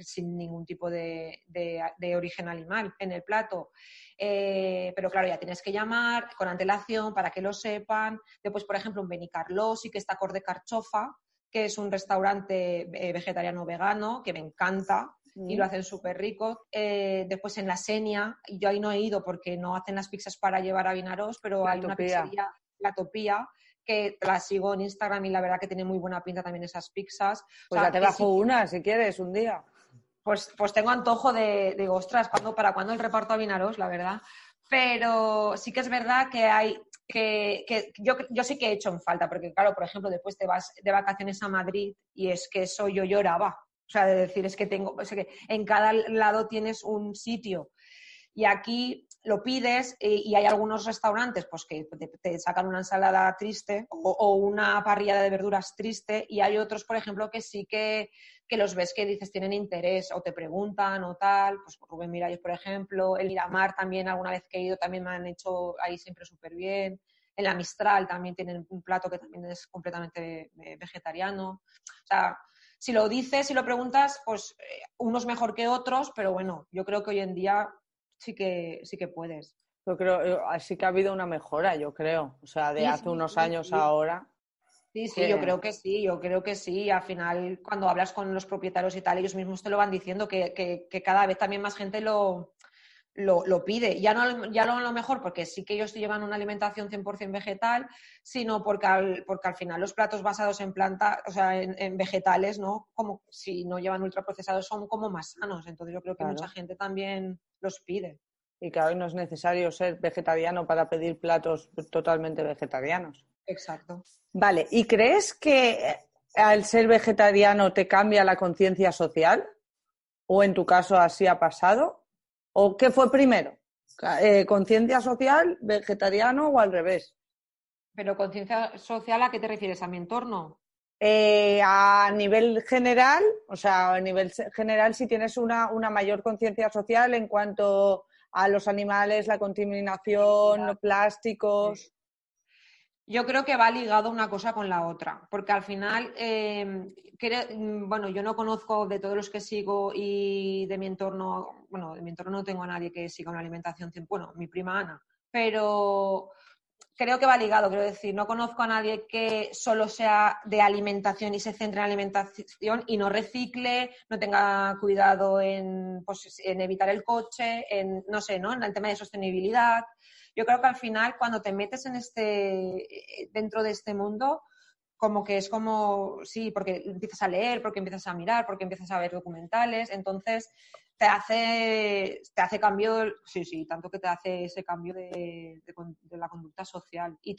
sin ningún tipo de, de, origen animal en el plato. Eh, pero claro, ya tienes que llamar con antelación para que lo sepan. Después, por ejemplo, un Benicarlosi, que está Corde Carchofa, que es un restaurante eh, vegetariano vegano, que me encanta y lo hacen súper rico. Eh, después en la Senia, yo ahí no he ido porque no hacen las pizzas para llevar a Vinaros, pero hay una pizzería, La Topía, que la sigo en Instagram y la verdad que tiene muy buena pinta también esas pizzas. Pues ya te bajo una si quieres un día pues, pues tengo antojo de, ostras, ¿para cuándo el reparto a Vinaros, la verdad? Pero sí que es verdad que hay, que, yo, yo, sí que he hecho en falta, porque claro, por ejemplo, después te vas de vacaciones a Madrid y es que eso yo lloraba. O sea, de decir, es que tengo, es que en cada lado tienes un sitio. Y aquí lo pides y, hay algunos restaurantes pues que te, sacan una ensalada triste o, una parrilla de verduras triste y hay otros, por ejemplo, que sí que que los ves que dices tienen interés o te preguntan o tal, pues Rubén Miralles, por ejemplo, el Miramar también, alguna vez que he ido, también me han hecho ahí siempre súper bien. en la Mistral también tienen un plato que también es completamente vegetariano. O sea, si lo dices, si lo preguntas, pues eh, unos mejor que otros, pero bueno, yo creo que hoy en día sí que, sí que puedes. Yo creo, sí que ha habido una mejora, yo creo. O sea, de hace unos años ahora. Sí, sí, yo creo que sí, yo creo que sí. Al final, cuando hablas con los propietarios y tal, ellos mismos te lo van diciendo, que, que, cada vez también más gente lo, lo, pide. Ya no, ya no a lo mejor porque sí que ellos llevan una alimentación 100% vegetal, sino porque al, porque al final los platos basados en planta, o sea, en, vegetales, ¿no? Como si no llevan ultraprocesados, son como más sanos. Entonces yo creo que mucha gente también los pide y que hoy no es necesario ser vegetariano para pedir platos totalmente vegetarianos. Exacto. Vale, ¿y crees que al ser vegetariano te cambia la conciencia social? ¿O en tu caso así ha pasado? ¿O qué fue primero? Eh, ¿Conciencia social, vegetariano o al revés? Pero conciencia social, ¿a qué te refieres? ¿A mi entorno? Eh, a nivel general, o sea, a nivel general, si tienes una, una mayor conciencia social en cuanto a los animales, la contaminación, plásticos. Yo creo que va ligado una cosa con la otra, porque al final, em, bueno, yo no conozco de todos los que sigo y de mi entorno, bueno, de mi entorno no tengo a nadie que siga una alimentación, bueno, mi prima Ana, pero creo que va ligado, quiero decir, no conozco a nadie que solo sea de alimentación y se centre en alimentación y no recicle, no tenga cuidado en, pues, en evitar el coche, en, no sé, ¿no? En el tema de sostenibilidad. Yo creo que al final, cuando te metes en este, dentro de este mundo, como que es como, sí, porque empiezas a leer, porque empiezas a mirar, porque empiezas a ver documentales, entonces te hace, te hace cambio, sí, sí, tanto que te hace ese cambio de, la conducta social y,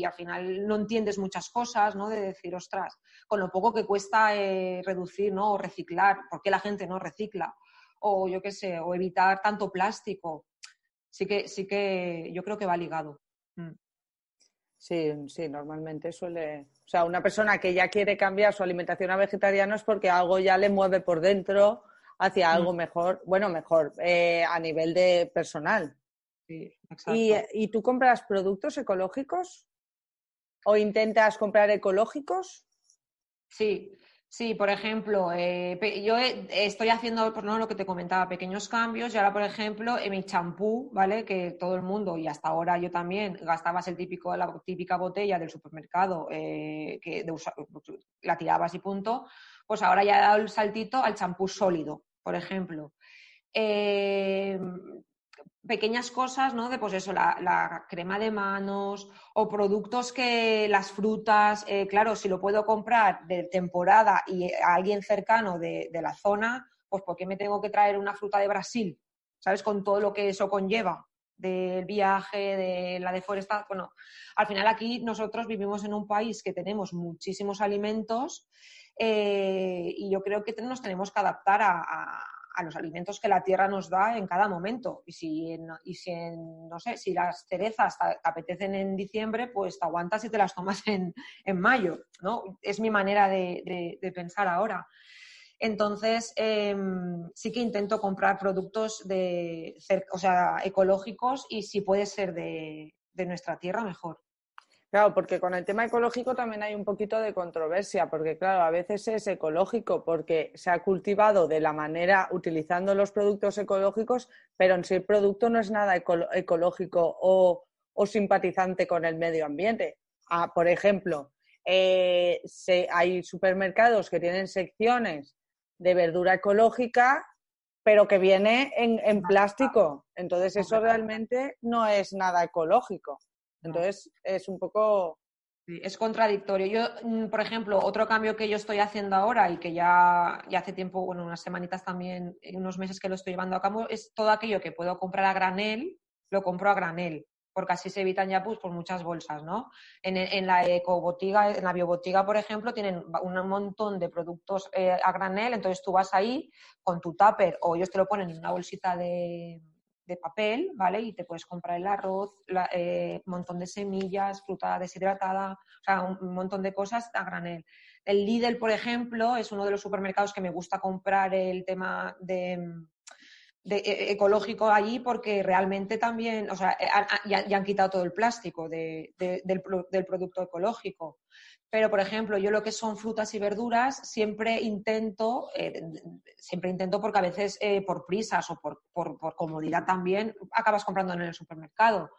y, al final no entiendes muchas cosas, ¿no? De decir, ostras, con lo poco que cuesta eh, reducir, ¿no? O reciclar, ¿por qué la gente no recicla? O yo qué sé, o evitar tanto plástico. Sí que, sí que yo creo que va ligado. Mm. Sí, sí, normalmente suele. O sea, una persona que ya quiere cambiar su alimentación a vegetariano es porque algo ya le mueve por dentro hacia mm. algo mejor, bueno, mejor eh, a nivel de personal. Sí, exacto. ¿Y, tú compras productos ecológicos? ¿O intentas comprar ecológicos? Sí, sí, por ejemplo, eh, yo estoy haciendo, por no lo que te comentaba, pequeños cambios y ahora, por ejemplo, en mi champú, ¿vale? Que todo el mundo, y hasta ahora yo también, gastabas el típico, la típica botella del supermercado, eh, que la tirabas y punto, pues ahora ya he dado el saltito al champú sólido, por ejemplo. Eh, pequeñas cosas, ¿no? De pues eso, la, crema de manos o productos que las frutas, eh, claro, si lo puedo comprar de temporada y a alguien cercano de, la zona, pues ¿por qué me tengo que traer una fruta de Brasil? ¿Sabes? Con todo lo que eso conlleva del viaje, de la deforestación. Bueno, al final aquí nosotros vivimos en un país que tenemos muchísimos alimentos eh, y yo creo que nos tenemos que adaptar a, los alimentos que la tierra nos da en cada momento. Y si, y si no sé, si las cerezas te apetecen en diciembre, pues te aguantas y te las tomas en, mayo, ¿no? Es mi manera de, pensar ahora. Entonces, em, sí que intento comprar productos de, o sea, ecológicos y si puede ser de nuestra tierra, mejor. Claro, porque con el tema ecológico también hay un poquito de controversia, porque claro, a veces es ecológico porque se ha cultivado de la manera utilizando los productos ecológicos, pero en sí el producto no es nada ecológico o, simpatizante con el medio ambiente. Ah, por ejemplo, eh, hay supermercados que tienen secciones de verdura ecológica, pero que viene en plástico. Entonces eso realmente no es nada ecológico. Entonces, es un poco... es contradictorio. Yo, mm, por ejemplo, otro cambio que yo estoy haciendo ahora y que ya, ya hace tiempo, bueno, unas semanitas también, unos meses que lo estoy llevando a cabo, es todo aquello que puedo comprar a granel, lo compro a granel porque así se evitan ya pues, por muchas bolsas, ¿no? En, en la ecobotiga, en la biobotiga, por ejemplo, tienen un montón de productos eh, a granel, entonces tú vas ahí con tu tupper o ellos te lo ponen en una bolsita de, de papel, ¿vale? Y te puedes comprar el arroz, un eh, montón de semillas, fruta deshidratada, o sea, un, montón de cosas a granel. El Lidl, por ejemplo, es uno de los supermercados que me gusta comprar el tema de, de, e, ecológico allí porque realmente también, o sea, ya, han quitado todo el plástico del, producto ecológico. Pero, por ejemplo, yo lo que son frutas y verduras siempre intento, eh, siempre intento porque a veces eh, por prisas o por, por, comodidad también acabas comprando en el supermercado.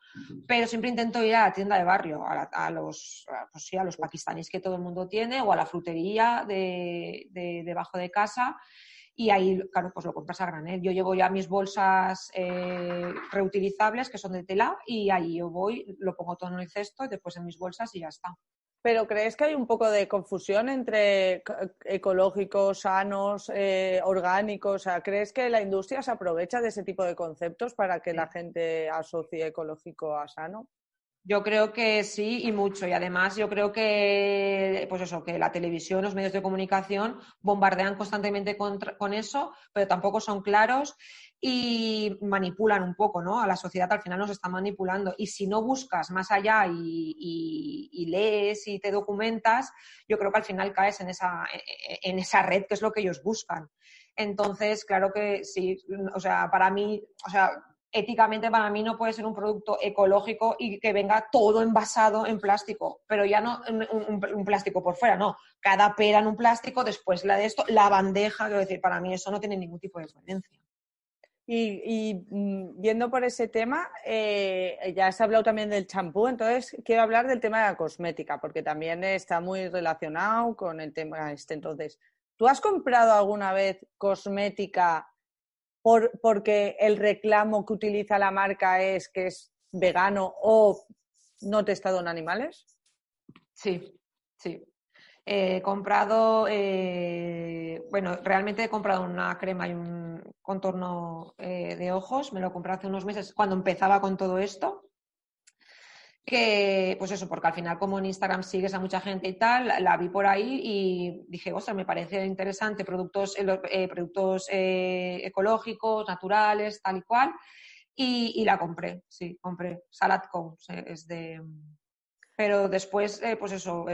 Pero siempre intento ir a la tienda de barrio, a, los, pues sí, a los pakistaníes que todo el mundo tiene o a la frutería de, de, debajo de casa y ahí, claro, pues lo compras a granel. Yo llevo ya mis bolsas eh, reutilizables que son de tela y ahí yo voy, lo pongo todo en el cesto y después en mis bolsas y ya está. Pero ¿crees que hay un poco de confusión entre ecológicos, sanos, eh, orgánicos? ¿Crees que la industria se aprovecha de ese tipo de conceptos para que la gente asocie ecológico a sano? Yo creo que sí y mucho. Y además yo creo que, pues eso, que la televisión, los medios de comunicación bombardean constantemente con eso, pero tampoco son claros y manipulan un poco, ¿no? A la sociedad al final nos está manipulando. Y si no buscas más allá y, lees y te documentas, yo creo que al final caes en esa, en esa red que es lo que ellos buscan. Entonces, claro que sí, o sea, para mí, o sea, éticamente para mí no puede ser un producto ecológico y que venga todo envasado en plástico, pero ya no un, plástico por fuera, no. Cada pera en un plástico, después la de esto, la bandeja, quiero decir, para mí eso no tiene ningún tipo de coherencia. Y, mm, viendo por ese tema, eh, ya has hablado también del champú, entonces quiero hablar del tema de la cosmética, porque también está muy relacionado con el tema este. Entonces, ¿tú has comprado alguna vez cosmética por, porque el reclamo que utiliza la marca es que es vegano o no testado en animales? Sí, sí. He comprado, eh, bueno, realmente he comprado una crema y un contorno eh, de ojos, me lo compré hace unos meses cuando empezaba con todo esto. Que, pues eso, porque al final, como en Instagram sigues a mucha gente y tal, la, vi por ahí y dije, ostras, me parece interesante, productos, eh, productos ecológicos, naturales, tal y cual. Y, la compré, sí, compré. Salad Co. es de, pero después, eh, pues eso,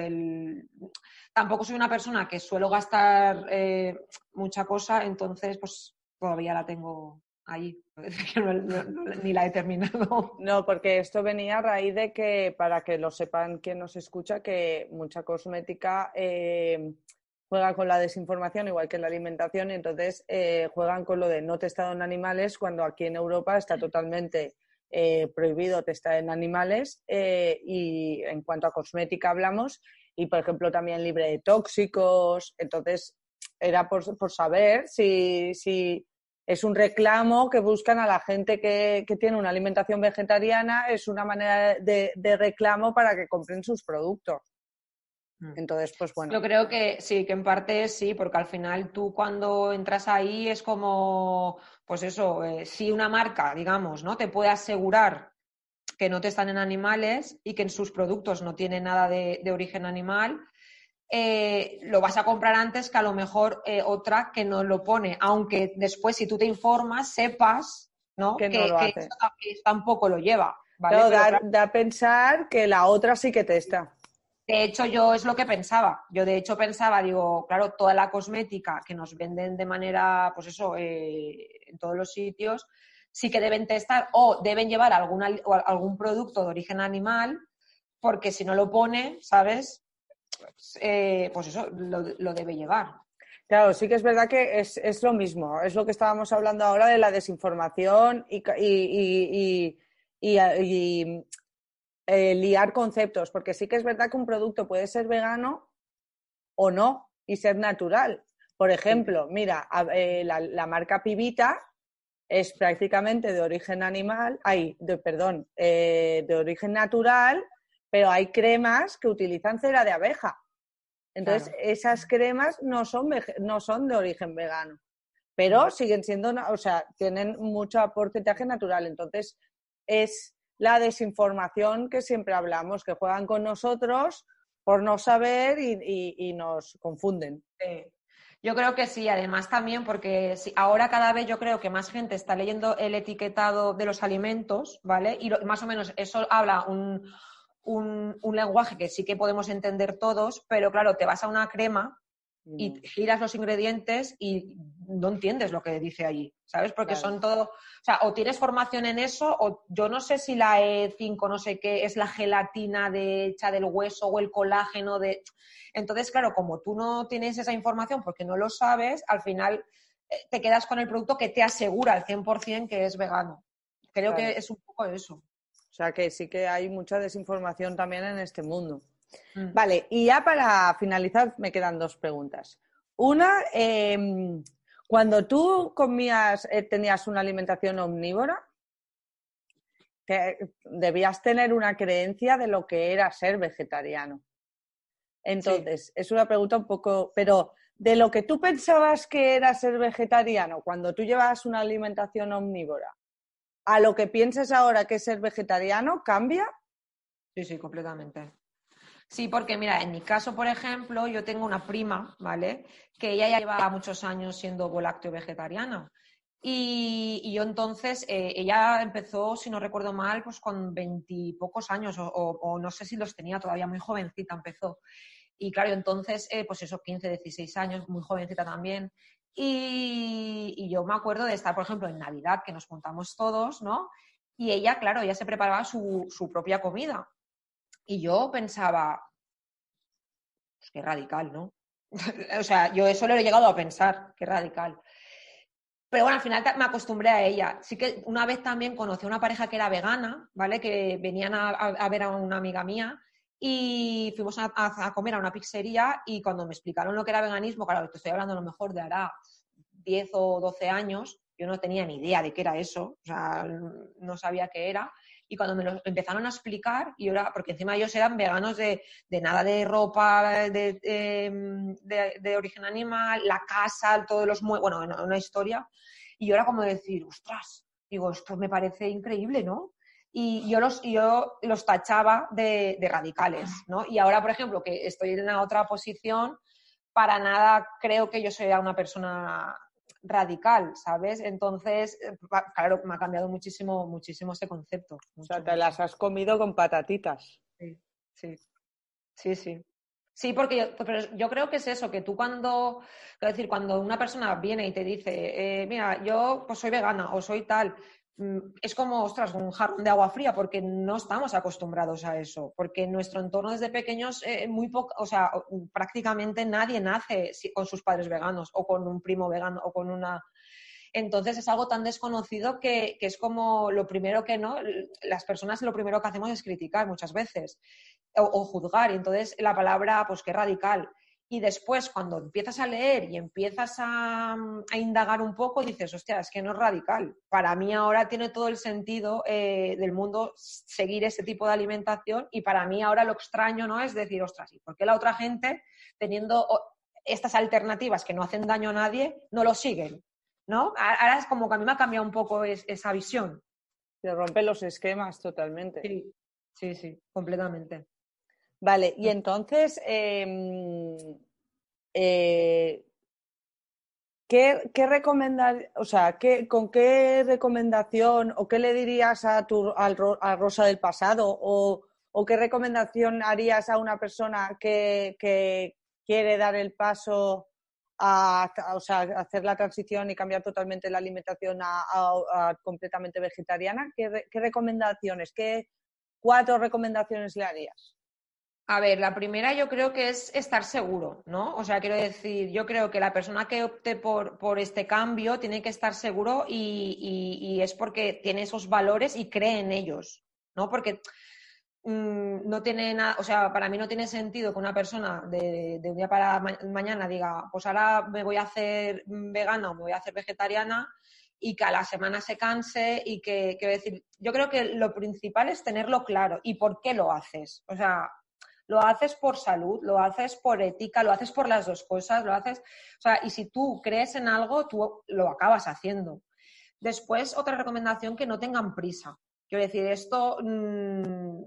tampoco soy una persona que suelo gastar eh, mucha cosa, entonces pues todavía la tengo ahí, ni la he terminado. No, porque esto venía a raíz de que, para que lo sepan quien nos escucha, que mucha cosmética eh, juega con la desinformación, igual que la alimentación, y entonces juegan con lo de no testado en animales, cuando aquí en Europa está totalmente eh, prohibido testar en animales eh, y en cuanto a cosmética hablamos y por ejemplo también libre de tóxicos entonces era por, saber si, si, es un reclamo que buscan a la gente que, tiene una alimentación vegetariana es una manera de, de reclamo para que compren sus productos Mm. Entonces, pues bueno. Yo creo que sí, que en parte sí, porque al final tú cuando entras ahí es como, pues eso, eh, si una marca, digamos, ¿no? Te puede asegurar que no te están en animales y que en sus productos no tiene nada de, origen animal, eh, lo vas a comprar antes que a lo mejor eh, otra que no lo pone, aunque después si tú te informas sepas ¿no? que, tampoco lo lleva. da, da, a pensar que la otra sí que testa. De hecho, yo es lo que pensaba. Yo de hecho pensaba, digo, claro, toda la cosmética que nos venden de manera, pues eso, eh, en todos los sitios, sí que deben testar o deben llevar algún producto de origen animal, porque si no lo pone, ¿sabes? Pues, eh, pues eso, lo, debe llevar. Claro, sí que es verdad que es, lo mismo. Es lo que estábamos hablando ahora de la desinformación y, y, y eh, liar conceptos, porque sí que es verdad que un producto puede ser vegano o no y ser natural. Por ejemplo, mira, eh, la, marca Pibita es prácticamente de origen animal, hay, de, perdón, de origen natural, pero hay cremas que utilizan cera de abeja. Entonces, esas cremas no son, no son de origen vegano, pero siguen siendo, o sea, tienen mucho porcentaje natural. Entonces, es la desinformación que siempre hablamos, que juegan con nosotros por no saber y, nos confunden. Yo creo que sí, además también porque ahora cada vez yo creo que más gente está leyendo el etiquetado de los alimentos, ¿vale? Y más o menos eso habla un, un, lenguaje que sí que podemos entender todos, pero claro, te vas a una crema, y giras los ingredientes y no entiendes lo que dice allí, ¿sabes? Porque son todo, o sea, o tienes formación en eso, o yo no sé si la E5, no sé qué, es la gelatina de, hecha del hueso o el colágeno de... Entonces, claro, como tú no tienes esa información porque no lo sabes, al final eh, te quedas con el producto que te asegura al 100% que es vegano. Creo que es un poco eso. O sea que sí que hay mucha desinformación también en este mundo. Mm. Vale, y ya para finalizar me quedan dos preguntas. Una, em, cuando tú comías, eh, tenías una alimentación omnívora, debías tener una creencia de lo que era ser vegetariano. Entonces, es una pregunta un poco, pero de lo que tú pensabas que era ser vegetariano cuando tú llevabas una alimentación omnívora, a lo que piensas ahora que ser vegetariano, ¿cambia? Sí, sí, completamente. Sí, porque mira, en mi caso, por ejemplo, yo tengo una prima, ¿vale? Que ella ya lleva muchos años siendo volácteo vegetariana. Y, yo entonces, eh, ella empezó, si no recuerdo mal, pues con veintipocos años, o, no sé si los tenía todavía, muy jovencita empezó. Y claro, entonces, eh, pues eso, 15, 16 años, muy jovencita también. Y, y, yo me acuerdo de estar, por ejemplo, en Navidad, que nos juntamos todos, ¿no? Y ella, claro, ella se preparaba su, su propia comida. Y yo pensaba, pues qué radical, ¿no? o sea, yo eso lo he llegado a pensar, qué radical. Pero bueno, al final me acostumbré a ella. Sí que una vez también conocí a una pareja que era vegana, ¿vale? Que venían a, ver a una amiga mía y fuimos a, comer a una pizzería y cuando me explicaron lo que era veganismo, claro, te estoy hablando a lo mejor de hará 10 o 12 años, yo no tenía ni idea de qué era eso, o sea, no sabía qué era y cuando me lo empezaron a explicar, y ahora, porque encima ellos eran veganos de, nada de ropa de, de, origen animal, la casa, todos los bueno, una historia, y yo era como decir, ostras, digo, esto me parece increíble, ¿no? Y yo los, yo los tachaba de, radicales, ¿no? Y ahora, por ejemplo, que estoy en una otra posición, para nada creo que yo sea una persona radical, ¿sabes? Entonces, eh, claro, me ha cambiado muchísimo, muchísimo ese concepto. o sea, te las has comido con patatitas. Sí, sí, sí, sí. Sí, porque yo, pero yo creo que es eso, que tú cuando, es decir, cuando una persona viene y te dice, eh, mira, yo pues soy vegana o soy tal, es como, ostras, un jarrón de agua fría, porque no estamos acostumbrados a eso, porque en nuestro entorno desde pequeños, eh, muy poco, o sea, prácticamente nadie nace con sus padres veganos o con un primo vegano o con una... Entonces es algo tan desconocido que, es como lo primero que no, las personas lo primero que hacemos es criticar muchas veces o, o juzgar, y entonces la palabra, pues qué radical. Y después, cuando empiezas a leer y empiezas a, indagar un poco, dices, hostia, es que no es radical. Para mí ahora tiene todo el sentido eh, del mundo seguir ese tipo de alimentación y para mí ahora lo extraño no es decir, ostras, ¿y por qué la otra gente, teniendo estas alternativas que no hacen daño a nadie, no lo siguen? ¿No? Ahora es como que a mí me ha cambiado un poco esa visión. Se rompen los esquemas totalmente. Sí, sí, sí, completamente. Vale, y entonces, em, eh, ¿qué, qué recomendar, o sea, ¿qué, con qué recomendación o qué le dirías a, tu, a Rosa del pasado o, o, qué recomendación harías a una persona que, que quiere dar el paso a, o sea, hacer la transición y cambiar totalmente la alimentación a, completamente vegetariana? ¿Qué, ¿Qué recomendaciones, qué cuatro recomendaciones le harías? A ver, la primera yo creo que es estar seguro, ¿no? O sea, quiero decir, yo creo que la persona que opte por, por este cambio tiene que estar seguro y, es porque tiene esos valores y cree en ellos, ¿no? Porque mm, no tiene nada, o sea, para mí no tiene sentido que una persona de, un día para mañana diga, pues ahora me voy a hacer vegana o me voy a hacer vegetariana y que a la semana se canse y que, quiero decir, yo creo que lo principal es tenerlo claro y por qué lo haces. O sea, lo haces por salud, lo haces por ética, lo haces por las dos cosas, lo haces, o sea, y si tú crees en algo, tú lo acabas haciendo. Después, otra recomendación, que no tengan prisa. Quiero decir, esto mm,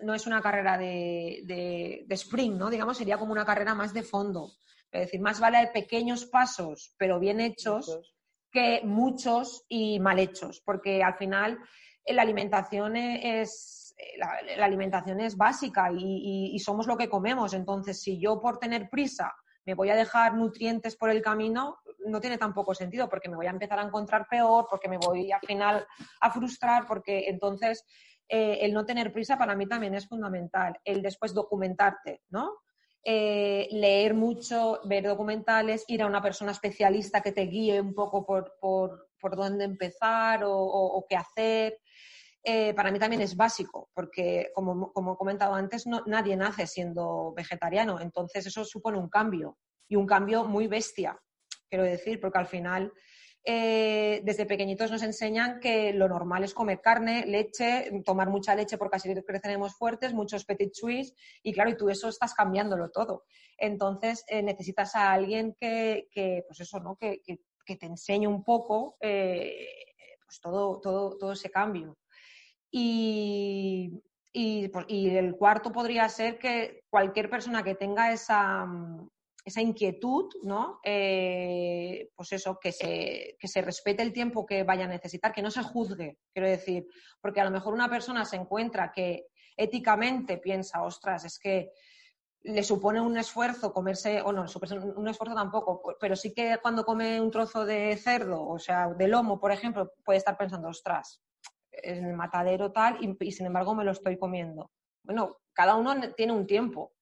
no es una carrera de, de, sprint, ¿no? Digamos, sería como una carrera más de fondo. Es decir, más vale pequeños pasos, pero bien hechos, que muchos y mal hechos, porque al final la alimentación es la, alimentación es básica y, somos lo que comemos. Entonces, si yo por tener prisa me voy a dejar nutrientes por el camino, no tiene tampoco sentido porque me voy a empezar a encontrar peor, porque me voy al final a frustrar, porque entonces eh, el no tener prisa para mí también es fundamental. El después documentarte, ¿no? Eh, leer mucho, ver documentales, ir a una persona especialista que te guíe un poco por, por, por dónde empezar o, qué hacer. Eh, para mí también es básico, porque como, como he comentado antes, no, nadie nace siendo vegetariano, entonces eso supone un cambio y un cambio muy bestia, quiero decir, porque al final eh, desde pequeñitos nos enseñan que lo normal es comer carne, leche, tomar mucha leche porque así creceremos fuertes, muchos petit chuis, y claro, y tú eso estás cambiándolo todo. Entonces eh, necesitas a alguien que, pues eso, ¿no? Que, te enseñe un poco pues todo, todo, todo ese cambio. Y, y, el cuarto podría ser que cualquier persona que tenga esa, esa inquietud, ¿no? Eh, pues eso, que se, que se respete el tiempo que vaya a necesitar, que no se juzgue, quiero decir, porque a lo mejor una persona se encuentra que éticamente piensa, ostras, es que le supone un esfuerzo comerse, o no, un esfuerzo tampoco, pero sí que cuando come un trozo de cerdo, o sea, de lomo, por ejemplo, puede estar pensando, ostras, es el matadero tal, y sin embargo me lo estoy comiendo. Bueno, cada uno tiene un tiempo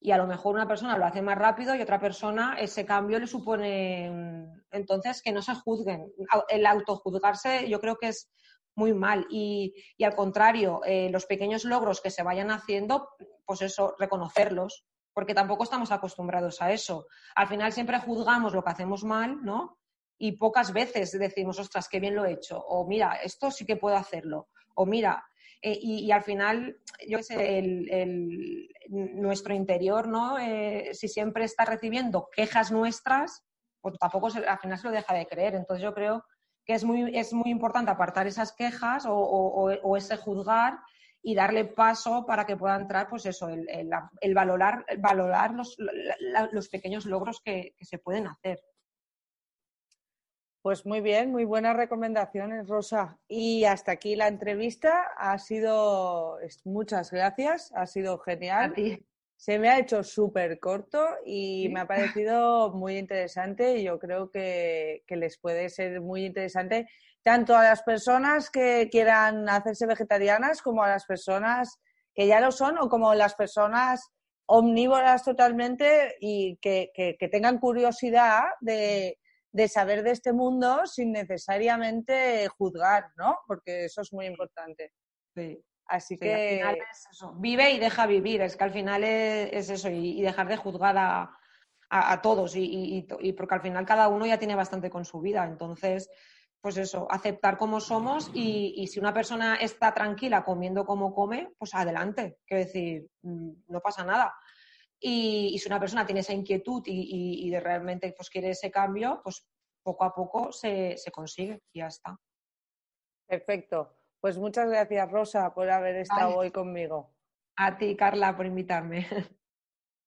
y a lo mejor una persona lo hace más rápido y otra persona ese cambio le supone. Entonces, que no se juzguen. El autojuzgarse yo creo que es muy mal y, al contrario, eh, los pequeños logros que se vayan haciendo, pues eso, reconocerlos, porque tampoco estamos acostumbrados a eso. Al final siempre juzgamos lo que hacemos mal, ¿no? Y pocas veces decimos, ostras, qué bien lo he hecho, o mira, esto sí que puedo hacerlo, o mira, eh, y, al final, yo sé, el, nuestro interior, ¿no? Eh, si siempre está recibiendo quejas nuestras, pues tampoco al final se lo deja de creer. Entonces yo creo que es muy, es muy importante apartar esas quejas o, ese juzgar y darle paso para que pueda entrar, pues eso, el, el, valorar, valorar los, los pequeños logros que se pueden hacer. Pues muy bien, muy buenas recomendaciones, Rosa. Y hasta aquí la entrevista. Ha sido, muchas gracias, ha sido genial. Se me ha hecho súper corto y me ha parecido muy interesante y yo creo que, les puede ser muy interesante tanto a las personas que quieran hacerse vegetarianas como a las personas que ya lo son o como las personas omnívoras totalmente y que tengan curiosidad de de saber de este mundo sin necesariamente juzgar, ¿no? Porque eso es muy importante. Sí. Así que... es eso. Vive y deja vivir, es que al final es, eso, y, dejar de juzgar a, todos, y, porque al final cada uno ya tiene bastante con su vida, entonces, pues eso, aceptar como somos y, si una persona está tranquila comiendo como come, pues adelante, quiero decir, mm, no pasa nada. Y, si una persona tiene esa inquietud y, de realmente pues, quiere ese cambio, pues poco a poco se, se consigue y ya está. Perfecto. Pues muchas gracias, Rosa, por haber estado hoy conmigo. A ti, Carla, por invitarme.